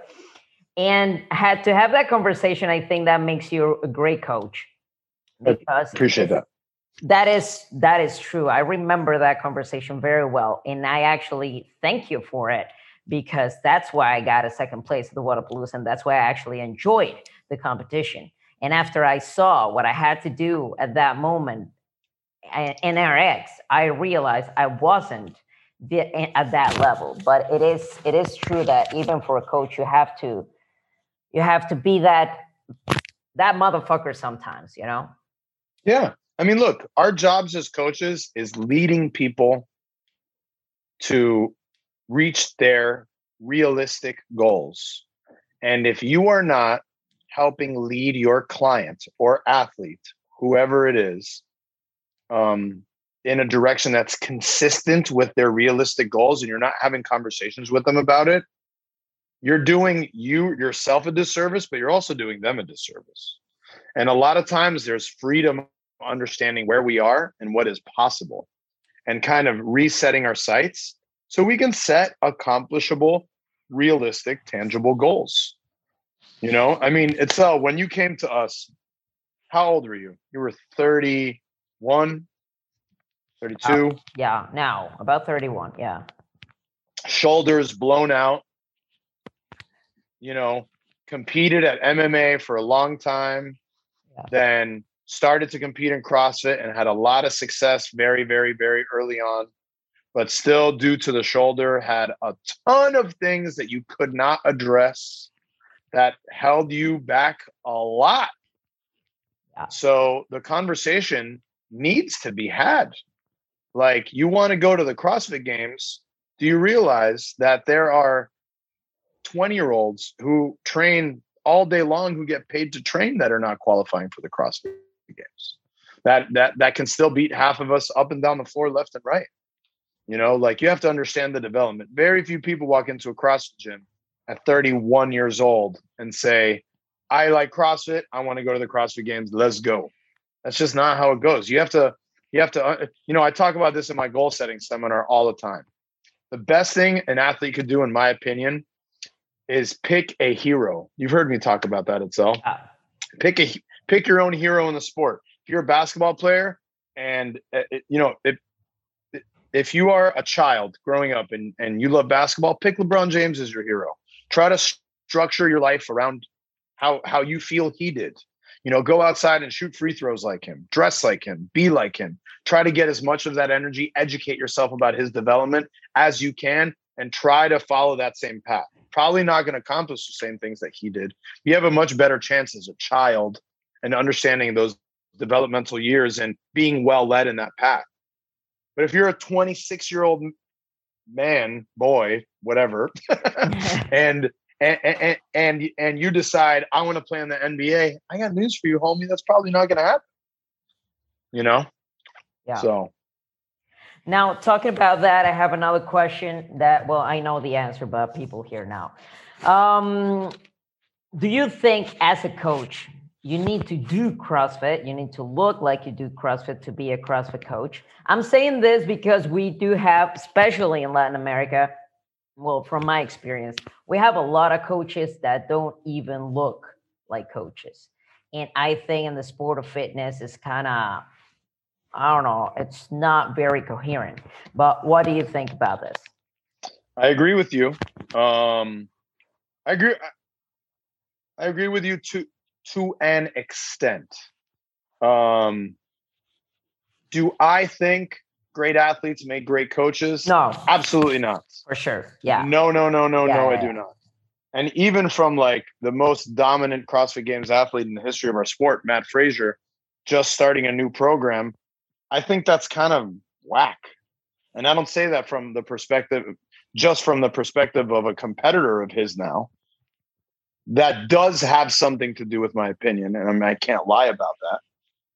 And I had to have that conversation. I think that makes you a great coach I because Appreciate that. that is that is true. I remember that conversation very well, and I actually thank you for it because that's why I got a second place at the Wodapalooza, and that's why I actually enjoyed the competition. And after I saw what I had to do at that moment a- in RX, I realized I wasn't at that level. But it is it is true that even for a coach, you have to you have to be that that motherfucker sometimes. You know. Yeah. I mean, look, our jobs as coaches is leading people to reach their realistic goals. And if you are not helping lead your client or athlete, whoever it is, um, in a direction that's consistent with their realistic goals, and you're not having conversations with them about it, you're doing you yourself a disservice, but you're also doing them a disservice. And a lot of times there's freedom understanding where we are and what is possible and kind of resetting our sights so we can set accomplishable realistic tangible goals. You know i mean it's uh when you came to us how old were you? You were 31 Uh, 32 Yeah, now about 31. Yeah. shoulders blown out you know competed at mma for a long time Yeah. then started to compete in CrossFit and had a lot of success very, very, very early on, but still, due to the shoulder, had a ton of things that you could not address that held you back a lot. Yeah. So the conversation needs to be had. Like, you want to go to the CrossFit games. Do you realize that there are 20 year olds who train all day long who get paid to train that are not qualifying for the CrossFit games. That that that can still beat half of us up and down the floor, left and right. You know, like you have to understand the development. Very few people walk into a CrossFit gym at 31 years old and say, "I like CrossFit. I want to go to the CrossFit games. Let's go." That's just not how it goes. You have to you have to uh, you know, I talk about this in my goal setting seminar all the time. The best thing an athlete could do in my opinion is pick a hero. You've heard me talk about that itself. Yeah. Pick a pick your own hero in the sport. If you're a basketball player, and uh, it, you know if if you are a child growing up and and you love basketball, pick LeBron James as your hero. Try to structure your life around how how you feel he did. You know, go outside and shoot free throws like him, dress like him, be like him. Try to get as much of that energy, educate yourself about his development as you can, and try to follow that same path. Probably not going to accomplish the same things that he did. You have a much better chance as a child and understanding those developmental years and being well led in that path. But if you're a 26 year old man, boy, whatever, and and, and and and you decide I want to play in the NBA, I got news for you, homie. That's probably not going to happen. You know. Yeah. So Now, talking about that, I have another question that, well, I know the answer, but people here now. Um, do you think, as a coach, you need to do CrossFit? You need to look like you do CrossFit to be a CrossFit coach? I'm saying this because we do have, especially in Latin America, well, from my experience, we have a lot of coaches that don't even look like coaches. And I think in the sport of fitness is kind of I don't know. It's not very coherent. But what do you think about this? I agree with you. Um, I agree. I agree with you to to an extent. Um, do I think great athletes make great coaches? No, absolutely not. for sure. Yeah. No, no, no, no, Yeah, no. yeah, I do yeah. not. And even from like the most dominant CrossFit Games athlete in the history of our sport, Mat Fraser, just starting a new program, I think that's kind of whack. And I don't say that from the perspective, just from the perspective of a competitor of his now. That does have something to do with my opinion. And I, mean, I can't lie about that.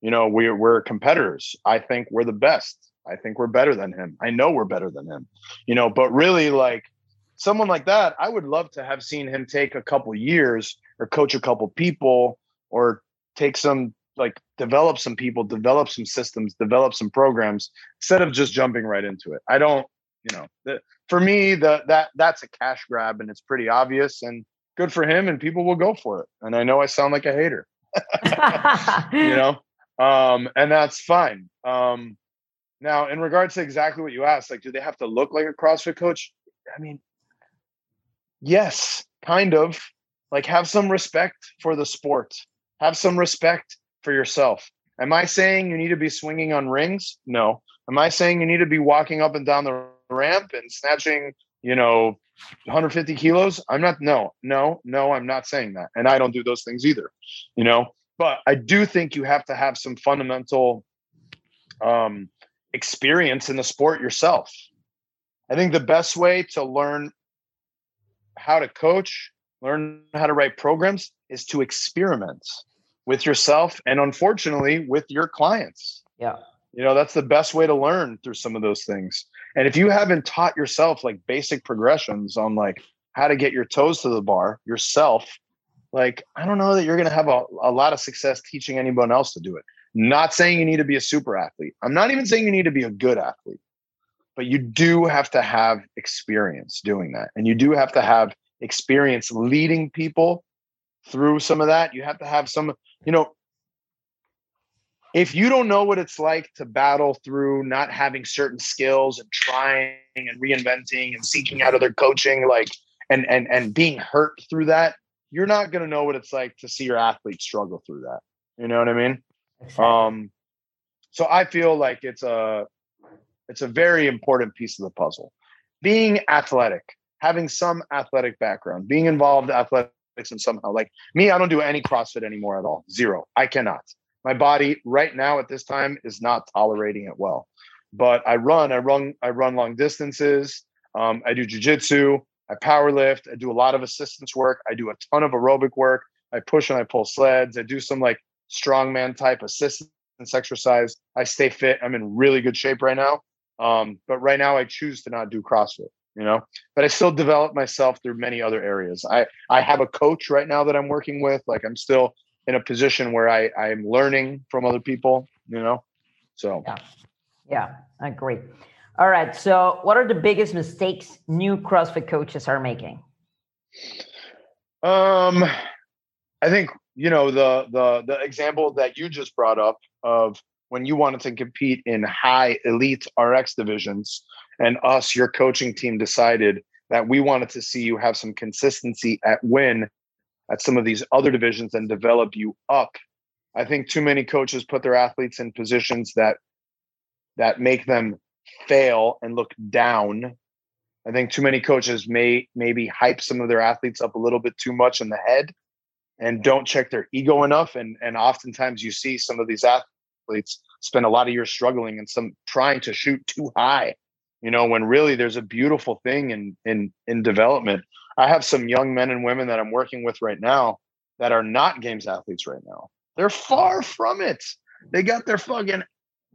You know, we're, we're competitors. I think we're the best. I think we're better than him. I know we're better than him, you know, but really, like, someone like that, I would love to have seen him take a couple years or coach a couple people or take some like develop some people, develop some systems, develop some programs instead of just jumping right into it. I don't, you know, the, for me, the that that's a cash grab and it's pretty obvious and good for him and people will go for it. And I know I sound like a hater. you know, um, and that's fine. Um, now, in regards to exactly what you asked, like, do they have to look like a CrossFit coach? I mean, yes, kind of. Like, have some respect for the sport. Have some respect for yourself. Am I saying you need to be swinging on rings? No. Am I saying you need to be walking up and down the ramp and snatching, you know, 150 kilos? I'm not. No, no, no. I'm not saying that, and I don't do those things either. You know, but I do think you have to have some fundamental um, experience in the sport yourself. I think the best way to learn how to coach, learn how to write programs is to experiment with yourself and unfortunately with your clients. Yeah. You know, that's the best way to learn through some of those things. And if you haven't taught yourself like basic progressions on like how to get your toes to the bar yourself, like I don't know that you're going to have a, a lot of success teaching anyone else to do it. Not saying you need to be a super athlete. I'm not even saying you need to be a good athlete, but you do have to have experience doing that. And you do have to have experience leading people through some of that. You have to have some, you know, if you don't know what it's like to battle through not having certain skills and trying and reinventing and seeking out other coaching, like and and and being hurt through that, you're not going to know what it's like to see your athletes struggle through that. You know what I mean? Um, so I feel like it's a it's a very important piece of the puzzle. Being athletic, having some athletic background, being involved in athletics and somehow. Like me, I don't do any CrossFit anymore at all. Zero. I cannot. My body right now at this time is not tolerating it well. But I run. I run. I run long distances. Um, I do jujitsu. I power lift. I do a lot of assistance work. I do a ton of aerobic work. I push and I pull sleds. I do some like strongman type assistance exercise. I stay fit. I'm in really good shape right now. Um, but right now I choose to not do CrossFit, you know, but I still develop myself through many other areas. I, I have a coach right now that I'm working with. Like I'm still in a position where I, I'm learning from other people, you know? So, yeah, yeah, I agree. All right. So, what are the biggest mistakes new CrossFit coaches are making? Um, I think you know the the the example that you just brought up of when you wanted to compete in high elite RX divisions and us your coaching team decided that we wanted to see you have some consistency at win at some of these other divisions and develop you up. I think too many coaches put their athletes in positions that that make them fail and look down. I think too many coaches may maybe hype some of their athletes up a little bit too much in the head and don't check their ego enough. And and oftentimes you see some of these athletes spend a lot of years struggling and some trying to shoot too high. You know, when really there's a beautiful thing in in in development. I have some young men and women that I'm working with right now that are not games athletes right now. They're far from it. They got their fucking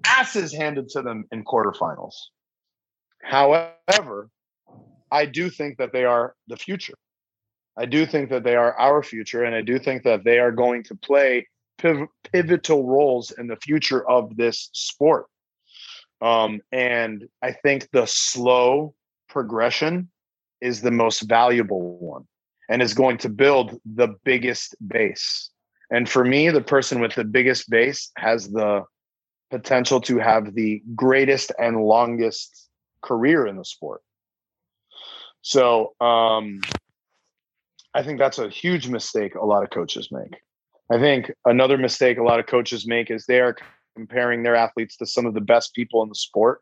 asses handed to them in quarterfinals. However, I do think that they are the future. I do think that they are our future, and I do think that they are going to play piv- pivotal roles in the future of this sport. Um, and I think the slow progression is the most valuable one and is going to build the biggest base. And for me, the person with the biggest base has the potential to have the greatest and longest career in the sport. So, um, I think that's a huge mistake a lot of coaches make. I think another mistake a lot of coaches make is they are comparing their athletes to some of the best people in the sport.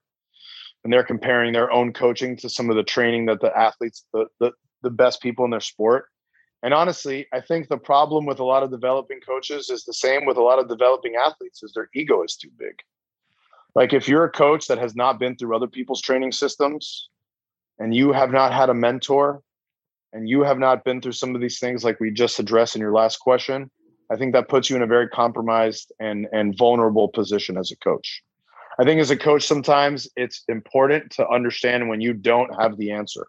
And they're comparing their own coaching to some of the training that the athletes, the, the, the best people in their sport. And honestly, I think the problem with a lot of developing coaches is the same with a lot of developing athletes is their ego is too big. Like if you're a coach that has not been through other people's training systems and you have not had a mentor and you have not been through some of these things like we just addressed in your last question, I think that puts you in a very compromised and and vulnerable position as a coach. I think as a coach sometimes it's important to understand when you don't have the answer.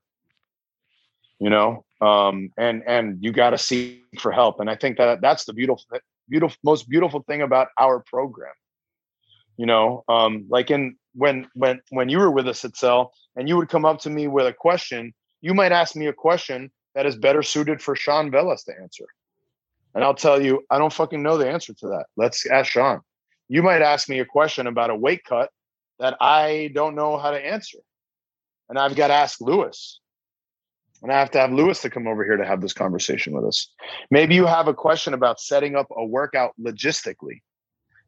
You know, um, and and you got to seek for help. And I think that that's the beautiful, beautiful, most beautiful thing about our program. You know, um, like in when when when you were with us at Cell, and you would come up to me with a question, you might ask me a question that is better suited for Sean Velez to answer. And I'll tell you, I don't fucking know the answer to that. Let's ask Sean. You might ask me a question about a weight cut that I don't know how to answer. And I've got to ask Lewis. And I have to have Lewis to come over here to have this conversation with us. Maybe you have a question about setting up a workout logistically.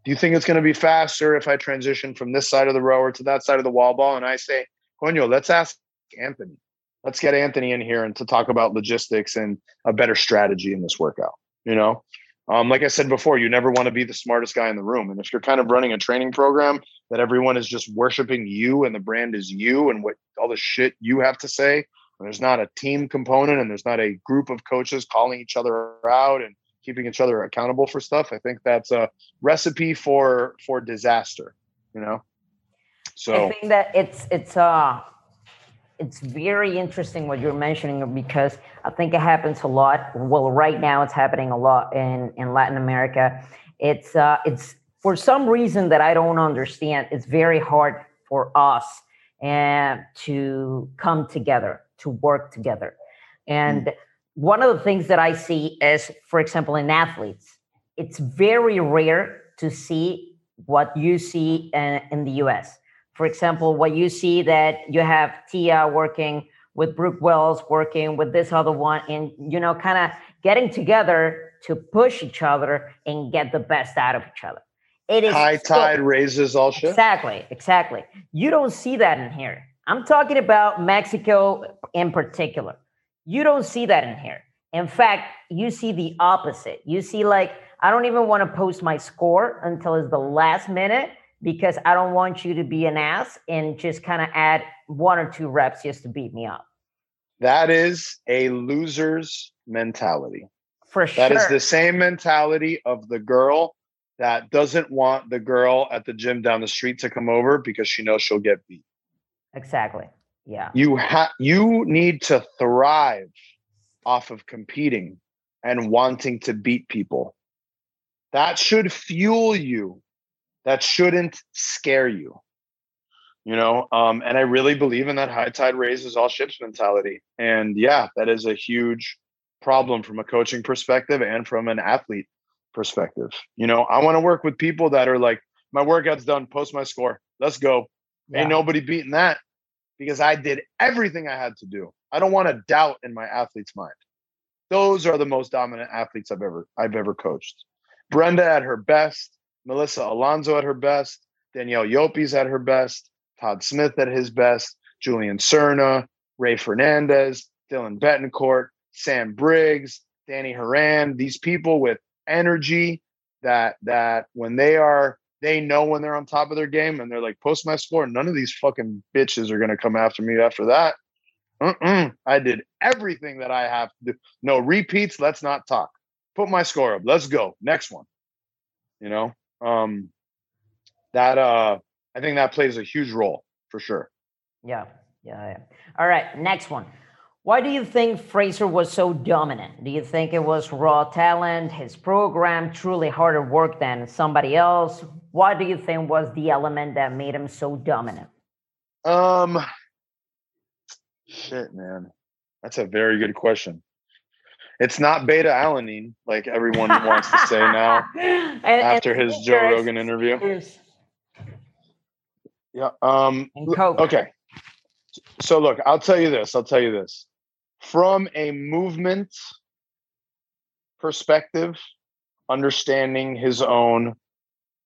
Do you think it's going to be faster if I transition from this side of the rower to that side of the wall ball? And I say, Coño, let's ask Anthony. Let's get Anthony in here and to talk about logistics and a better strategy in this workout. You know, um, like I said before, you never want to be the smartest guy in the room. And if you're kind of running a training program that everyone is just worshiping you and the brand is you and what all the shit you have to say, and there's not a team component and there's not a group of coaches calling each other out and keeping each other accountable for stuff, I think that's a recipe for for disaster. You know. So I think that it's it's uh it's very interesting what you're mentioning because I think it happens a lot. Well, right now it's happening a lot in in Latin America. It's uh, it's for some reason that I don't understand. It's very hard for us and to come together to work together. And mm. one of the things that I see is, for example, in athletes, it's very rare to see what you see in, in the U.S for example, what you see that you have Tia working with Brooke Wells, working with this other one, and you know, kind of getting together to push each other and get the best out of each other. It is high tide so, raises all ships. Exactly, exactly. You don't see that in here. I'm talking about Mexico in particular. You don't see that in here. In fact, you see the opposite. You see, like, I don't even want to post my score until it's the last minute because I don't want you to be an ass and just kind of add one or two reps just to beat me up. That is a loser's mentality. For sure. That is the same mentality of the girl that doesn't want the girl at the gym down the street to come over because she knows she'll get beat. Exactly. Yeah. You have you need to thrive off of competing and wanting to beat people. That should fuel you that shouldn't scare you you know um, and i really believe in that high tide raises all ships mentality and yeah that is a huge problem from a coaching perspective and from an athlete perspective you know i want to work with people that are like my workout's done post my score let's go. Yeah. ain't nobody beating that because i did everything i had to do. I don't want to doubt in my athlete's mind. Those are the most dominant athletes i've ever i've ever coached. Brenda at her best Melissa Alonso at her best, Danielle Llopis at her best, Todd Smith at his best, Julian Serna, Ray Fernandez, Dylan Betancourt, Sam Briggs, Danny Horan, these people with energy that that when they are they know when they're on top of their game and they're like post my score none of these fucking bitches are going to come after me after that. Uh-uh. i did everything that i have to do. No repeats let's not talk. Put my score up. Let's go. Next one. You know um, that uh, I think that plays a huge role for sure. Yeah, yeah, yeah. All right, next one. Why do you think Fraser was so dominant? Do you think it was raw talent, his program, truly harder work than somebody else? What do you think was the element that made him so dominant? Um, shit, man, that's a very good question. It's not beta alanine like everyone wants to say now and, after and his Joe Rogan interview. Yeah. Um. Okay. So look, I'll tell you this. I'll tell you this. From a movement perspective, understanding his own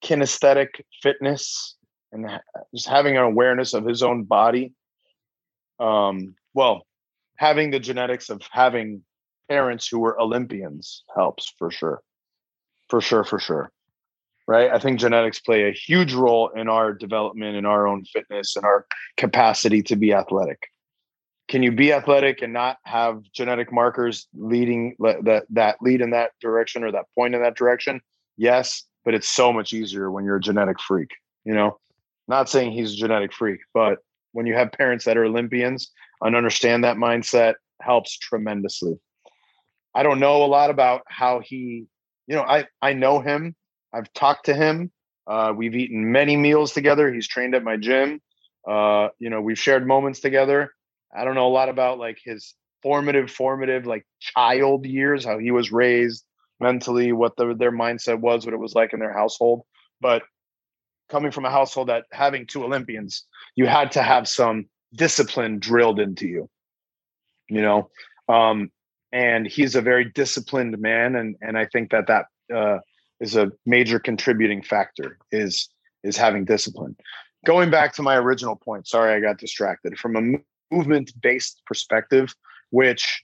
kinesthetic fitness and just having an awareness of his own body. Um, well, having the genetics of having parents who were Olympians helps for sure. For sure, for sure. right? I think genetics play a huge role in our development, in our own fitness, and our capacity to be athletic. Can you be athletic and not have genetic markers leading that that lead in that direction or that point in that direction? Yes, but it's so much easier when you're a genetic freak. You know, not saying he's a genetic freak, but when you have parents that are Olympians and understand that mindset helps tremendously. I don't know a lot about how he, you know, I I know him I've talked to him. Uh, we've eaten many meals together. He's trained at my gym. Uh, you know, we've shared moments together. I don't know a lot about like his formative, formative, like child years, how he was raised mentally, what the, their mindset was, what it was like in their household. But coming from a household that having two Olympians, you had to have some discipline drilled into you, you know. Um, and he's a very disciplined man, and and I think that that uh, is a major contributing factor is is having discipline. Going back to my original point sorry i got distracted. From a movement based perspective which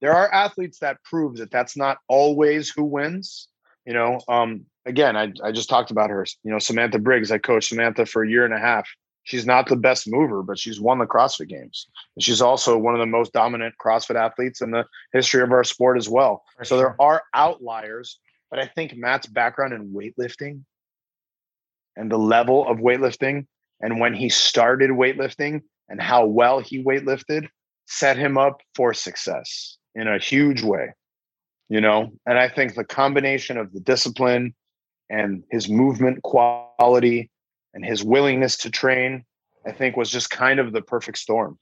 there are athletes that prove that that's not always who wins you know um again I, I just talked about her you know samantha briggs i coached samantha for a year and a half she's not the best mover but she's won the crossfit games. And she's also one of the most dominant crossfit athletes in the history of our sport as well. So there are outliers but I think Mat's background in weightlifting and the level of weightlifting and when he started weightlifting and how well he weightlifted set him up for success in a huge way. You know, and I think the combination of the discipline and his movement quality and his willingness to train, I think was just kind of the perfect storm.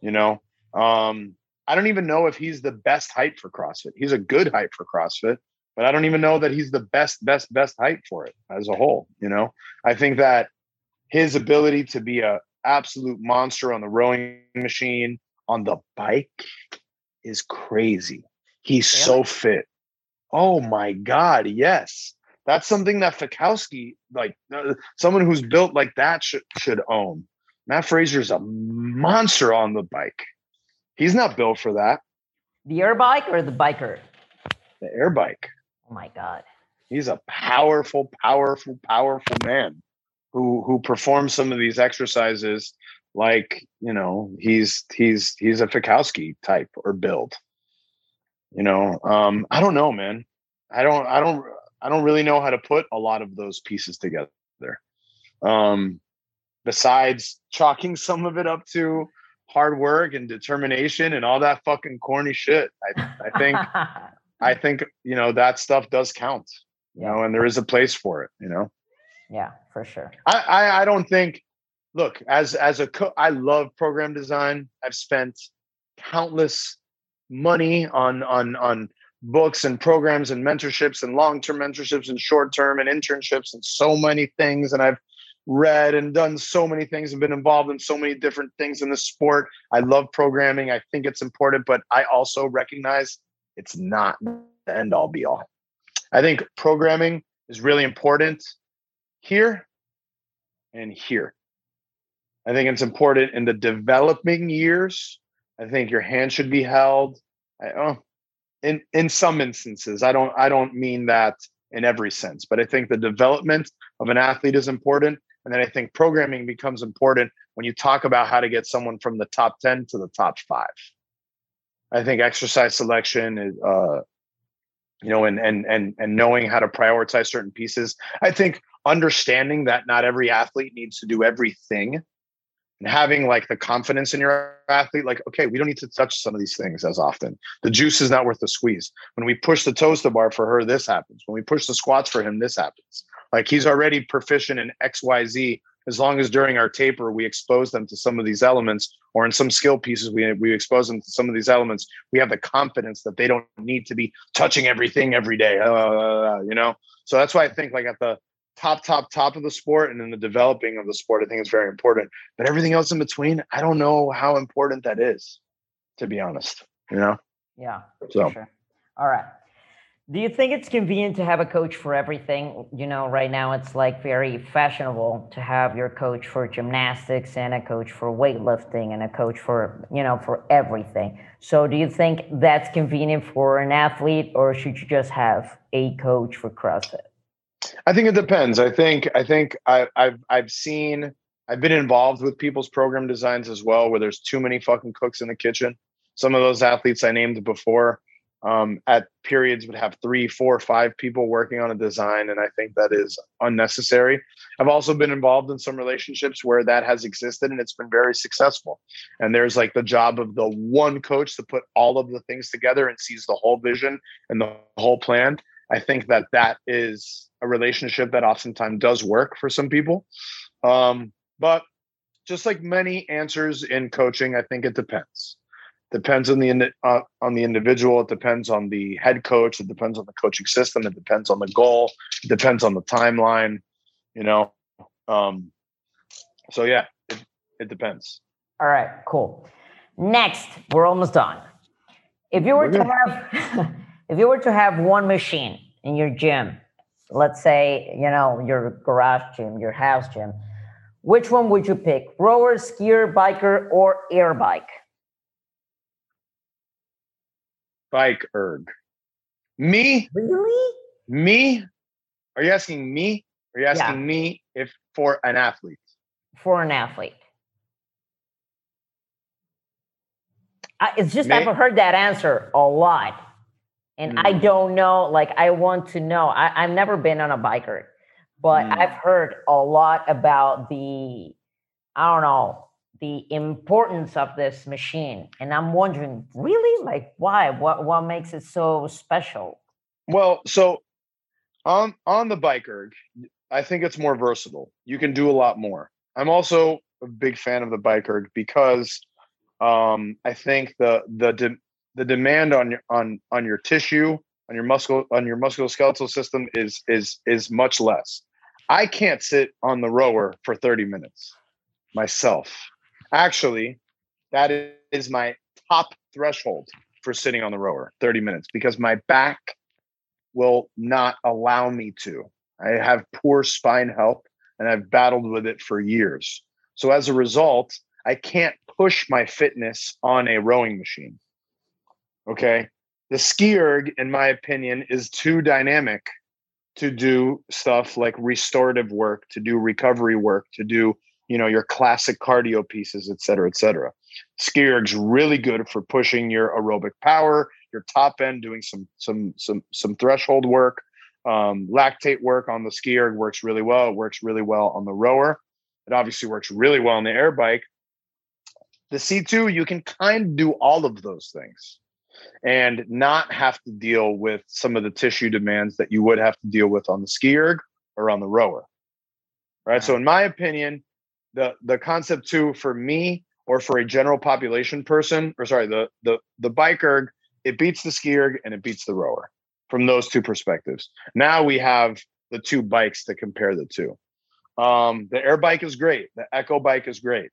You know, um, I don't even know if he's the best height for CrossFit. He's a good height for CrossFit, but I don't even know that he's the best, best, best height for it as a whole. You know, I think that his ability to be a absolute monster on the rowing machine, on the bike, is crazy. He's so fit. Oh my god, yes. That's something that Fikowski, like uh, someone who's built like that, should should own. Mat Fraser's a monster on the bike. He's not built for that. The air bike or the biker? The air bike. Oh my God. He's a powerful, powerful, powerful man who who performs some of these exercises like, you know, he's he's he's a Fikowski type or build. You know, um, I don't know, man. I don't I don't I don't really know how to put a lot of those pieces together. Um, besides chalking some of it up to hard work and determination and all that fucking corny shit. I I think I think you know that stuff does count. You yeah. know, and there is a place for it. You know. Yeah, for sure. I I, I don't think. Look, as as a co- I love program design. I've spent countless money on on on books and programs and mentorships and long-term mentorships and short-term and internships and so many things and I've read and done so many things and been involved in so many different things in the sport. I love programming. I think it's important, but I also recognize it's not the end all be all. I think programming is really important here and here. I think it's important in the developing years. I think your hand should be held. I, oh, in in some instances, I don't I don't mean that in every sense, but I think the development of an athlete is important, and then I think programming becomes important when you talk about how to get someone from the top ten to the top five. I think exercise selection is, uh, you know, and and and and knowing how to prioritize certain pieces. I think understanding that not every athlete needs to do everything, and having like the confidence in your athlete, like, okay, we don't need to touch some of these things as often. The juice is not worth the squeeze. When we push the toes to bar for her, this happens. When we push the squats for him, this happens. Like he's already proficient in X, Y, Z as long as during our taper we expose them to some of these elements or in some skill pieces we, we expose them to some of these elements we have the confidence that they don't need to be touching everything every day uh, you know so that's why i think like at the top top top of the sport and in the developing of the sport i think it's very important but everything else in between i don't know how important that is to be honest you know yeah so sure. all right do you think it's convenient to have a coach for everything? You know, right now it's like very fashionable to have your coach for gymnastics and a coach for weightlifting and a coach for, you know, for everything. So do you think that's convenient for an athlete or should you just have a coach for CrossFit? I think it depends. I think I think I, I've I've seen I've been involved with people's program designs as well, where there's too many fucking cooks in the kitchen. Some of those athletes I named before, um, at periods would have three, four, five people working on a design, and I think that is unnecessary. I've also been involved in some relationships where that has existed, and it's been very successful. And there's like the job of the one coach to put all of the things together and sees the whole vision and the whole plan. I think that that is a relationship that oftentimes does work for some people. Um, but just like many answers in coaching, I think it depends. Depends on the uh, on the individual. It depends on the head coach. It depends on the coaching system. It depends on the goal. It depends on the timeline. You know. Um, so yeah, it, it depends. All right, cool. Next, we're almost done. If you were to have, if you were to have one machine in your gym, let's say you know your garage gym, your house gym, which one would you pick? Rower, ski erg, biker, or air bike? Bike erg. Me? Really? Me? Are you asking me? Are you asking yeah. me if for an athlete? For an athlete. I, it's just me? I've heard that answer a lot. And mm. I don't know, like I want to know. I, I've never been on a bike erg but mm. I've heard a lot about the, I don't know, the importance of this machine. And I'm wondering, really? Like, why? What, what makes it so special? Well, so on on the bike erg, I think it's more versatile. You can do a lot more. I'm also a big fan of the bike erg because um, I think the the the demand on your on on your tissue on your muscle on your musculoskeletal system is is is much less. I can't sit on the rower for 30 minutes myself. Actually, that is my top threshold for sitting on the rower 30 minutes because my back will not allow me to. I have poor spine health and I've battled with it for years. So as a result, I can't push my fitness on a rowing machine. Okay. The ski erg, in my opinion, is too dynamic to do stuff like restorative work, to do recovery work, to do you know your classic cardio pieces, et cetera, et cetera. Ski erg's really good for pushing your aerobic power, your top end, doing some some some some threshold work. Um, lactate work on the ski erg works really well. It works really well on the rower. It obviously works really well on the air bike. The C2, you can kind of do all of those things and not have to deal with some of the tissue demands that you would have to deal with on the ski erg or on the rower. Right. So in my opinion, the the concept two for me or for a general population person, or sorry, the the the bike erg, it beats the ski erg and it beats the rower from those two perspectives. Now we have the two bikes to compare the two. Um, the air bike is great. The echo bike is great.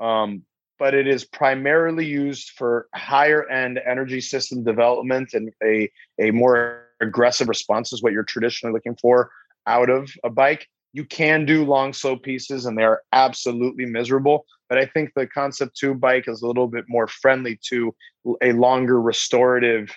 Um, but it is primarily used for higher end energy system development and a, a more aggressive response is what you're traditionally looking for out of a bike. You can do long slow pieces and they're absolutely miserable. But I think the Concept 2 bike is a little bit more friendly to a longer restorative,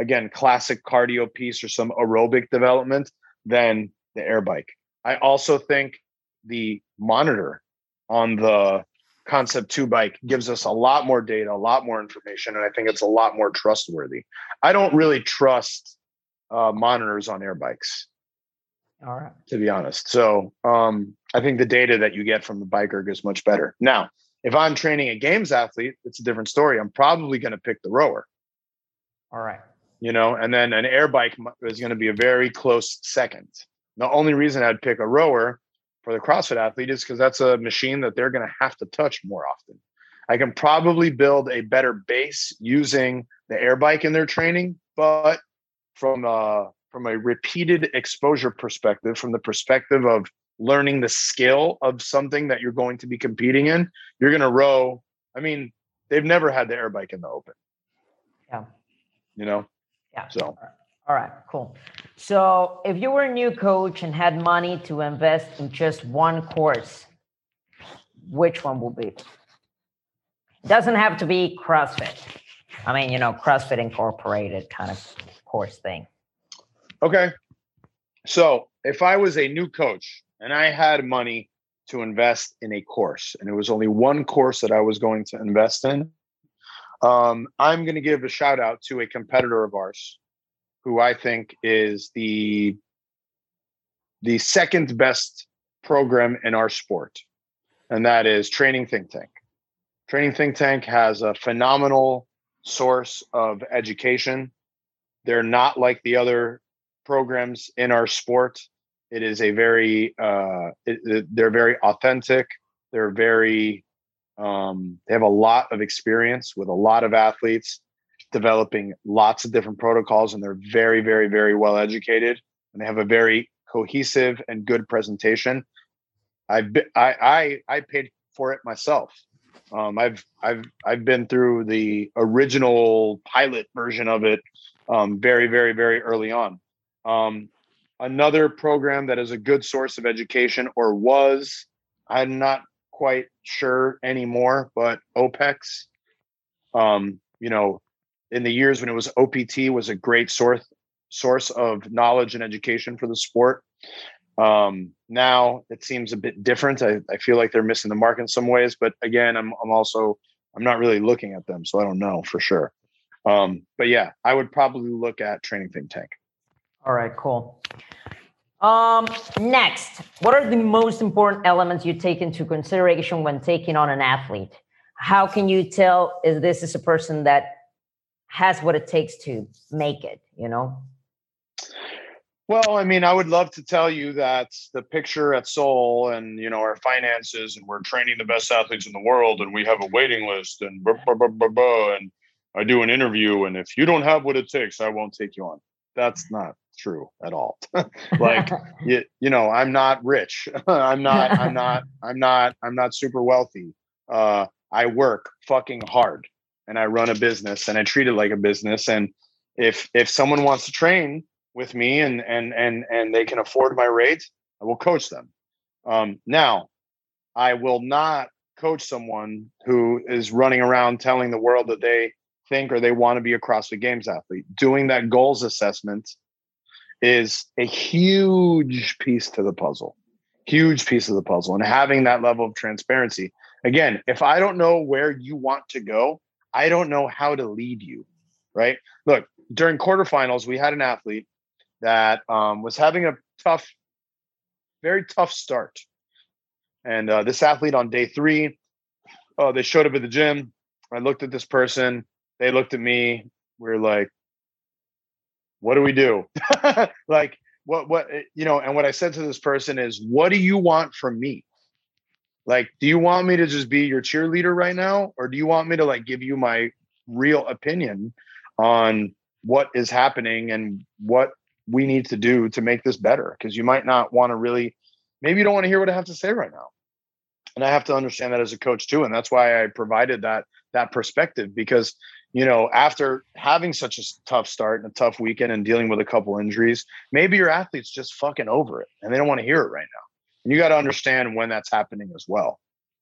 again, classic cardio piece or some aerobic development than the air bike. I also think the monitor on the Concept 2 bike gives us a lot more data, a lot more information, and I think it's a lot more trustworthy. I don't really trust uh, monitors on air bikes. All right. To be honest. So um, I think the data that you get from the bike erg is much better. Now, if I'm training a games athlete, it's a different story. I'm probably going to pick the rower. All right. You know, and then an air bike is going to be a very close second. The only reason I'd pick a rower for the CrossFit athlete is because that's a machine that they're going to have to touch more often. I can probably build a better base using the air bike in their training, but from a from a repeated exposure perspective, from the perspective of learning the skill of something that you're going to be competing in, you're going to row. I mean, they've never had the air bike in the open. Yeah. You know. Yeah. So. All right, cool. So, if you were a new coach and had money to invest in just one course, which one would be? It doesn't have to be CrossFit. I mean, you know, CrossFit Incorporated kind of course thing. Okay. So if I was a new coach and I had money to invest in a course, and it was only one course that I was going to invest in, um, I'm going to give a shout out to a competitor of ours, who I think is the the second best program in our sport, and that is Training Think Tank. Training Think Tank has a phenomenal source of education. They're not like the other programs in our sport. It is a very uh, it, they're very authentic. They're very um, they have a lot of experience with a lot of athletes, developing lots of different protocols, and they're very, very, very well educated. And they have a very cohesive and good presentation. I've been, I, I I paid for it myself. Um, I've I've I've been through the original pilot version of it um, very very very early on. Um, another program that is a good source of education or was I'm not quite sure anymore, but OPEX. Um, you know, in the years when it was OPT was a great source source of knowledge and education for the sport. Um, now it seems a bit different. I, I feel like they're missing the mark in some ways, but again, I'm I'm also I'm not really looking at them, so I don't know for sure. Um, but yeah, I would probably look at Training Think Tank. All right, cool. Um, next, what are the most important elements you take into consideration when taking on an athlete? How can you tell if this is a person that has what it takes to make it? You know. Well, I mean, I would love to tell you that the picture at Soul and you know our finances and we're training the best athletes in the world and we have a waiting list and blah, blah, blah, blah, blah, and I do an interview and if you don't have what it takes, I won't take you on. That's not true at all. like you, you know, I'm not rich. I'm not I'm not I'm not I'm not super wealthy. Uh I work fucking hard and I run a business and I treat it like a business and if if someone wants to train with me and and and and they can afford my rate, I will coach them. Um, now, I will not coach someone who is running around telling the world that they think or they want to be a CrossFit Games athlete. Doing that goals assessment is a huge piece to the puzzle. Huge piece of the puzzle. And having that level of transparency. Again, if I don't know where you want to go, I don't know how to lead you. Right. Look, during quarterfinals, we had an athlete that um, was having a tough, very tough start. And uh, this athlete on day three, oh, they showed up at the gym. I looked at this person. They looked at me. We are like, what do we do? like, what, what, eh, you know, and what I said to this person is, what do you want from me? Like, do you want me to just be your cheerleader right now? Or do you want me to like give you my real opinion on what is happening and what we need to do to make this better? Because you might not want to really maybe you don't want to hear what i have to say right now. And i have to understand that as a coach too and that's why i provided that that perspective because you know after having such a tough start and a tough weekend and dealing with a couple injuries maybe your athlete's just fucking over it and they don't want to hear it right now you got to understand when that's happening as well.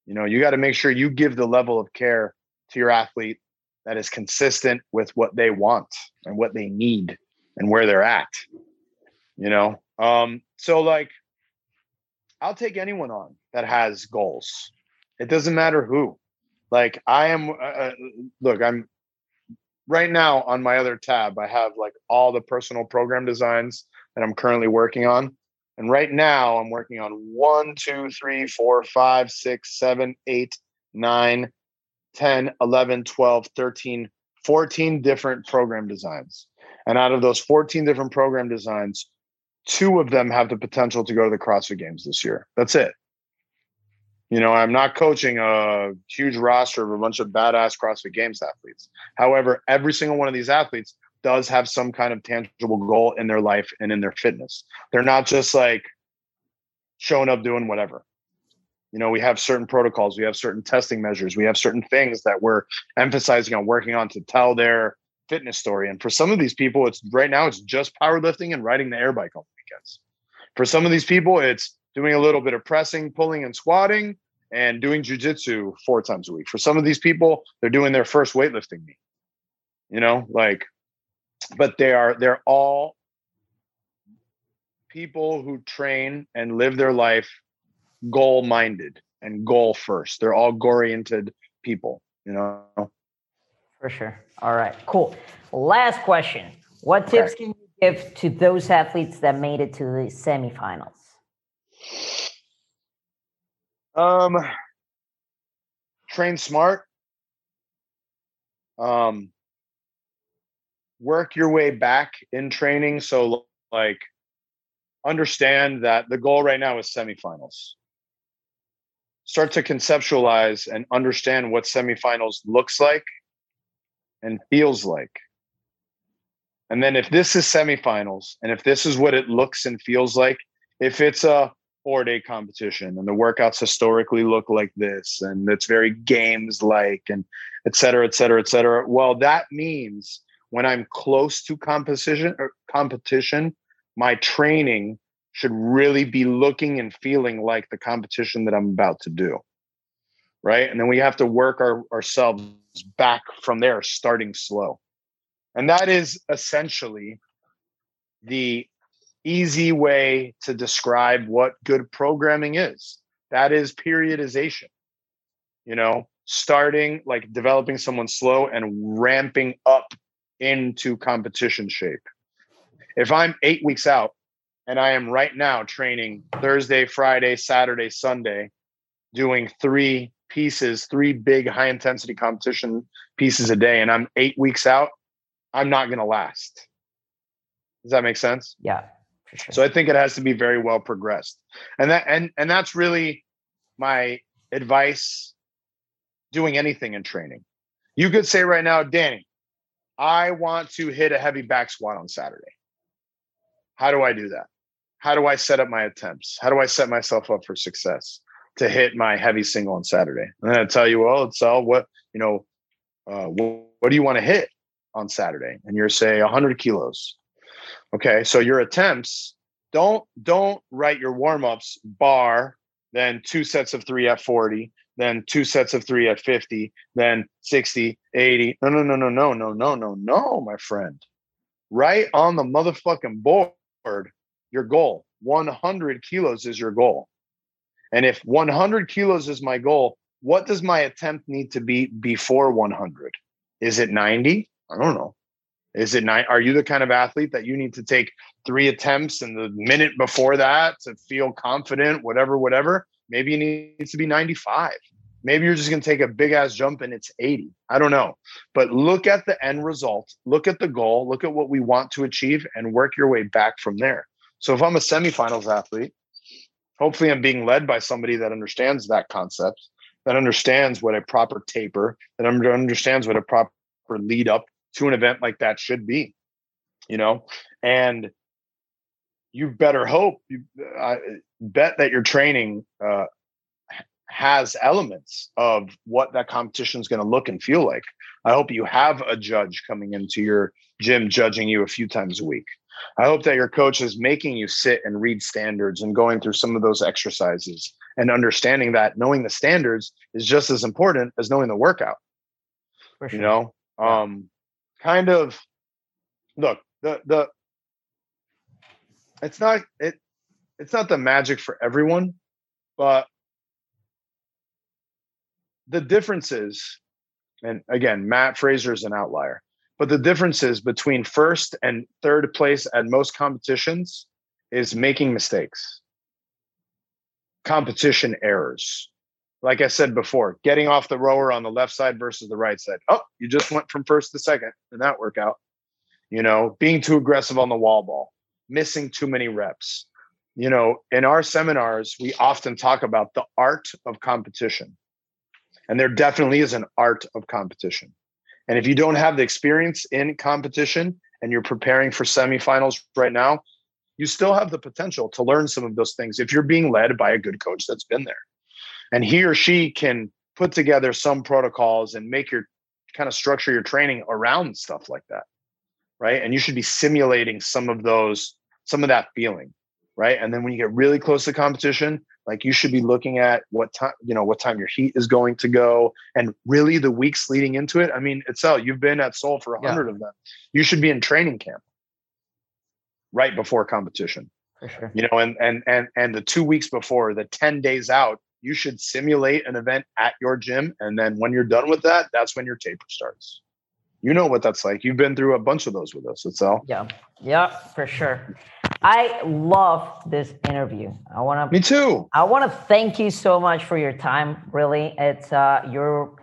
You know you got to make sure you give the level of care to your athlete that is consistent with what they want and what they need and where they're at you know? Um so like i'll take anyone on that has goals. It doesn't matter who. Like i am uh, uh, look i'm right now on my other tab i have like all the personal program designs that i'm currently working on and right now i'm working on one two three four five six seven eight nine 10 11 12 13 14 different program designs and out of those 14 different program designs, two of them have the potential to go to the CrossFit Games this year. That's it. You know, I'm not coaching a huge roster of a bunch of badass CrossFit Games athletes. However, every single one of these athletes does have some kind of tangible goal in their life and in their fitness. They're not just like showing up doing whatever. You know, we have certain protocols, we have certain testing measures, we have certain things that we're emphasizing on working on to tell their fitness story. And for some of these people, it's right now it's just powerlifting and riding the air bike on weekends. For some of these people, it's doing a little bit of pressing, pulling, and squatting, and doing jujitsu four times a week. For some of these people, they're doing their first weightlifting meet. You know, like, but they are they're all people who train and live their life goal minded and goal first. They're all oriented people, you know. For sure. All right, cool. Last question. What tips okay. can you give to those athletes that made it to the semifinals? Um train smart. Um work your way back in training so like understand that the goal right now is semifinals start to conceptualize and understand what semifinals looks like and feels like. And then if this is semifinals and if this is what it looks and feels like, if it's a four day competition and the workouts historically look like this and it's very games like and et cetera, et cetera, et cetera. Well, that means when I'm close to competition or er, competition, my training should really be looking and feeling like the competition that I'm about to do. Right. And then we have to work our, ourselves back from there, starting slow. And that is essentially the easy way to describe what good programming is. That is periodization. You know, starting like developing someone slow and ramping up into competition shape. If I'm eight weeks out and I am right now training Thursday, Friday, Saturday, Sunday, doing three pieces, three big high intensity competition pieces a day, and I'm eight weeks out, I'm not going to last. Does that make sense? Yeah. Sure. So I think it has to be very well progressed, and that and and that's really my advice. Doing anything in training, you could say right now, Danny, I want to hit a heavy back squat on Saturday. How do I do that? how do I set up my attempts? How do I set myself up for success to hit my heavy single on Saturday? And I tell you, well, it's all what, you know, uh, what, what do you want to hit on Saturday? And you're say 100 kilos. Okay. So your attempts, don't, don't write your warm-ups bar, then two sets of three at 40, then two sets of three at 50, then 60, 80. No, no, no, no, no, no, no, no, no, my friend. Right on the motherfucking board your goal. 100 kilos is your goal. And if 100 kilos is my goal, what does my attempt need to be before 100? Is it 90? I don't know. Is it nine? Are you the kind of athlete that you need to take three attempts and the minute before that to feel confident, whatever, whatever? Maybe it needs to be 95. Maybe you're just going to take a big ass jump and it's 80. I don't know. But look at the end result, look at the goal, look at what we want to achieve, and work your way back from there. So if I'm a semifinals athlete, hopefully I'm being led by somebody that understands that concept, that understands what a proper taper, that understands what a proper lead up to an event like that should be, you know, and you better hope you uh, bet that your training uh, has elements of what that competition is going to look and feel like. I hope you have a judge coming into your gym judging you a few times a week. I hope that your coach is making you sit and read standards and going through some of those exercises and understanding that knowing the standards is just as important as knowing the workout. Sure. You know, yeah. um, kind of look the the it's not it it's not the magic for everyone, but the differences, and again, Mat Fraser is an outlier. But the differences between first and third place at most competitions is making mistakes, competition errors. Like I said before, getting off the rower on the left side versus the right side. Oh, you just went from first to second in that workout. You know, being too aggressive on the wall ball, missing too many reps. You know, in our seminars, we often talk about the art of competition. And there definitely is an art of competition. And if you don't have the experience in competition and you're preparing for semifinals right now, you still have the potential to learn some of those things if you're being led by a good coach that's been there. And he or she can put together some protocols and make your kind of structure your training around stuff like that. Right. And you should be simulating some of those, some of that feeling. Right. And then when you get really close to competition, like you should be looking at what time you know what time your heat is going to go and really the weeks leading into it i mean Itzel you've been at Soul for a hundred yeah. of them you should be in training camp right before competition sure. You know, and and and and the two weeks before, the 10 days out, you should simulate an event at your gym. And then when you're done with that, that's when your taper starts. You know what that's like. You've been through a bunch of those with us, Itzel. Yeah, yeah, for sure. I love this interview. I want to. Me too. I want to thank you so much for your time. Really, it's uh, you're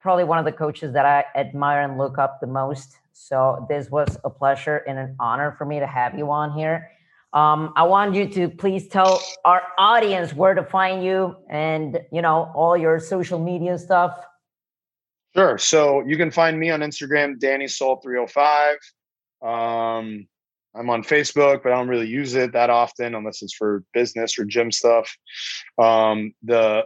probably one of the coaches that I admire and look up the most. So this was a pleasure and an honor for me to have you on here. Um, I want you to please tell our audience where to find you and you know all your social media stuff. Sure. So you can find me on Instagram, Danny Soul 305. Um, I'm on Facebook, but I don't really use it that often unless it's for business or gym stuff. Um, the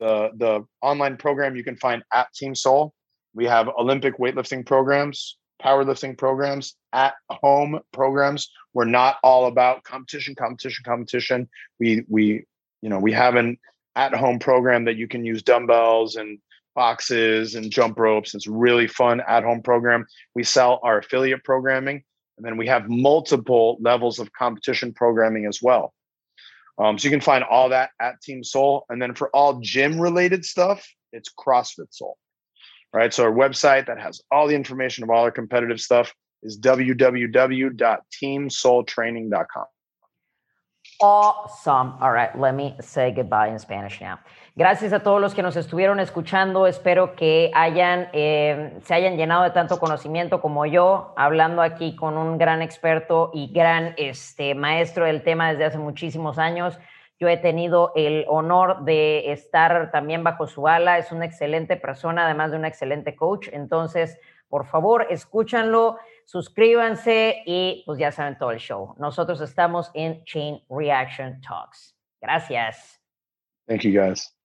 the the online program you can find at Team Soul. We have Olympic weightlifting programs, powerlifting programs, at home programs. We're not all about competition, competition, competition. We we you know we have an at home program that you can use dumbbells and boxes and jump ropes. It's really fun at home program. We sell our affiliate programming, and then we have multiple levels of competition programming as well. Um, so you can find all that at Team Soul. And then for all gym related stuff, it's CrossFit Soul. Right. So our website that has all the information of all our competitive stuff is www.teamsoultraining.com. Awesome. All right, let me say goodbye in Spanish now. Gracias a todos los que nos estuvieron escuchando. Espero que hayan, eh, se hayan llenado de tanto conocimiento como yo, hablando aquí con un gran experto y gran este, maestro del tema desde hace muchísimos años. Yo he tenido el honor de estar también bajo su ala. Es una excelente persona, además de una excelente coach. Entonces, por favor, escúchanlo suscríbanse y pues ya saben todo el show. Nosotros estamos en Chain Reaction Talks. Gracias. Thank you guys.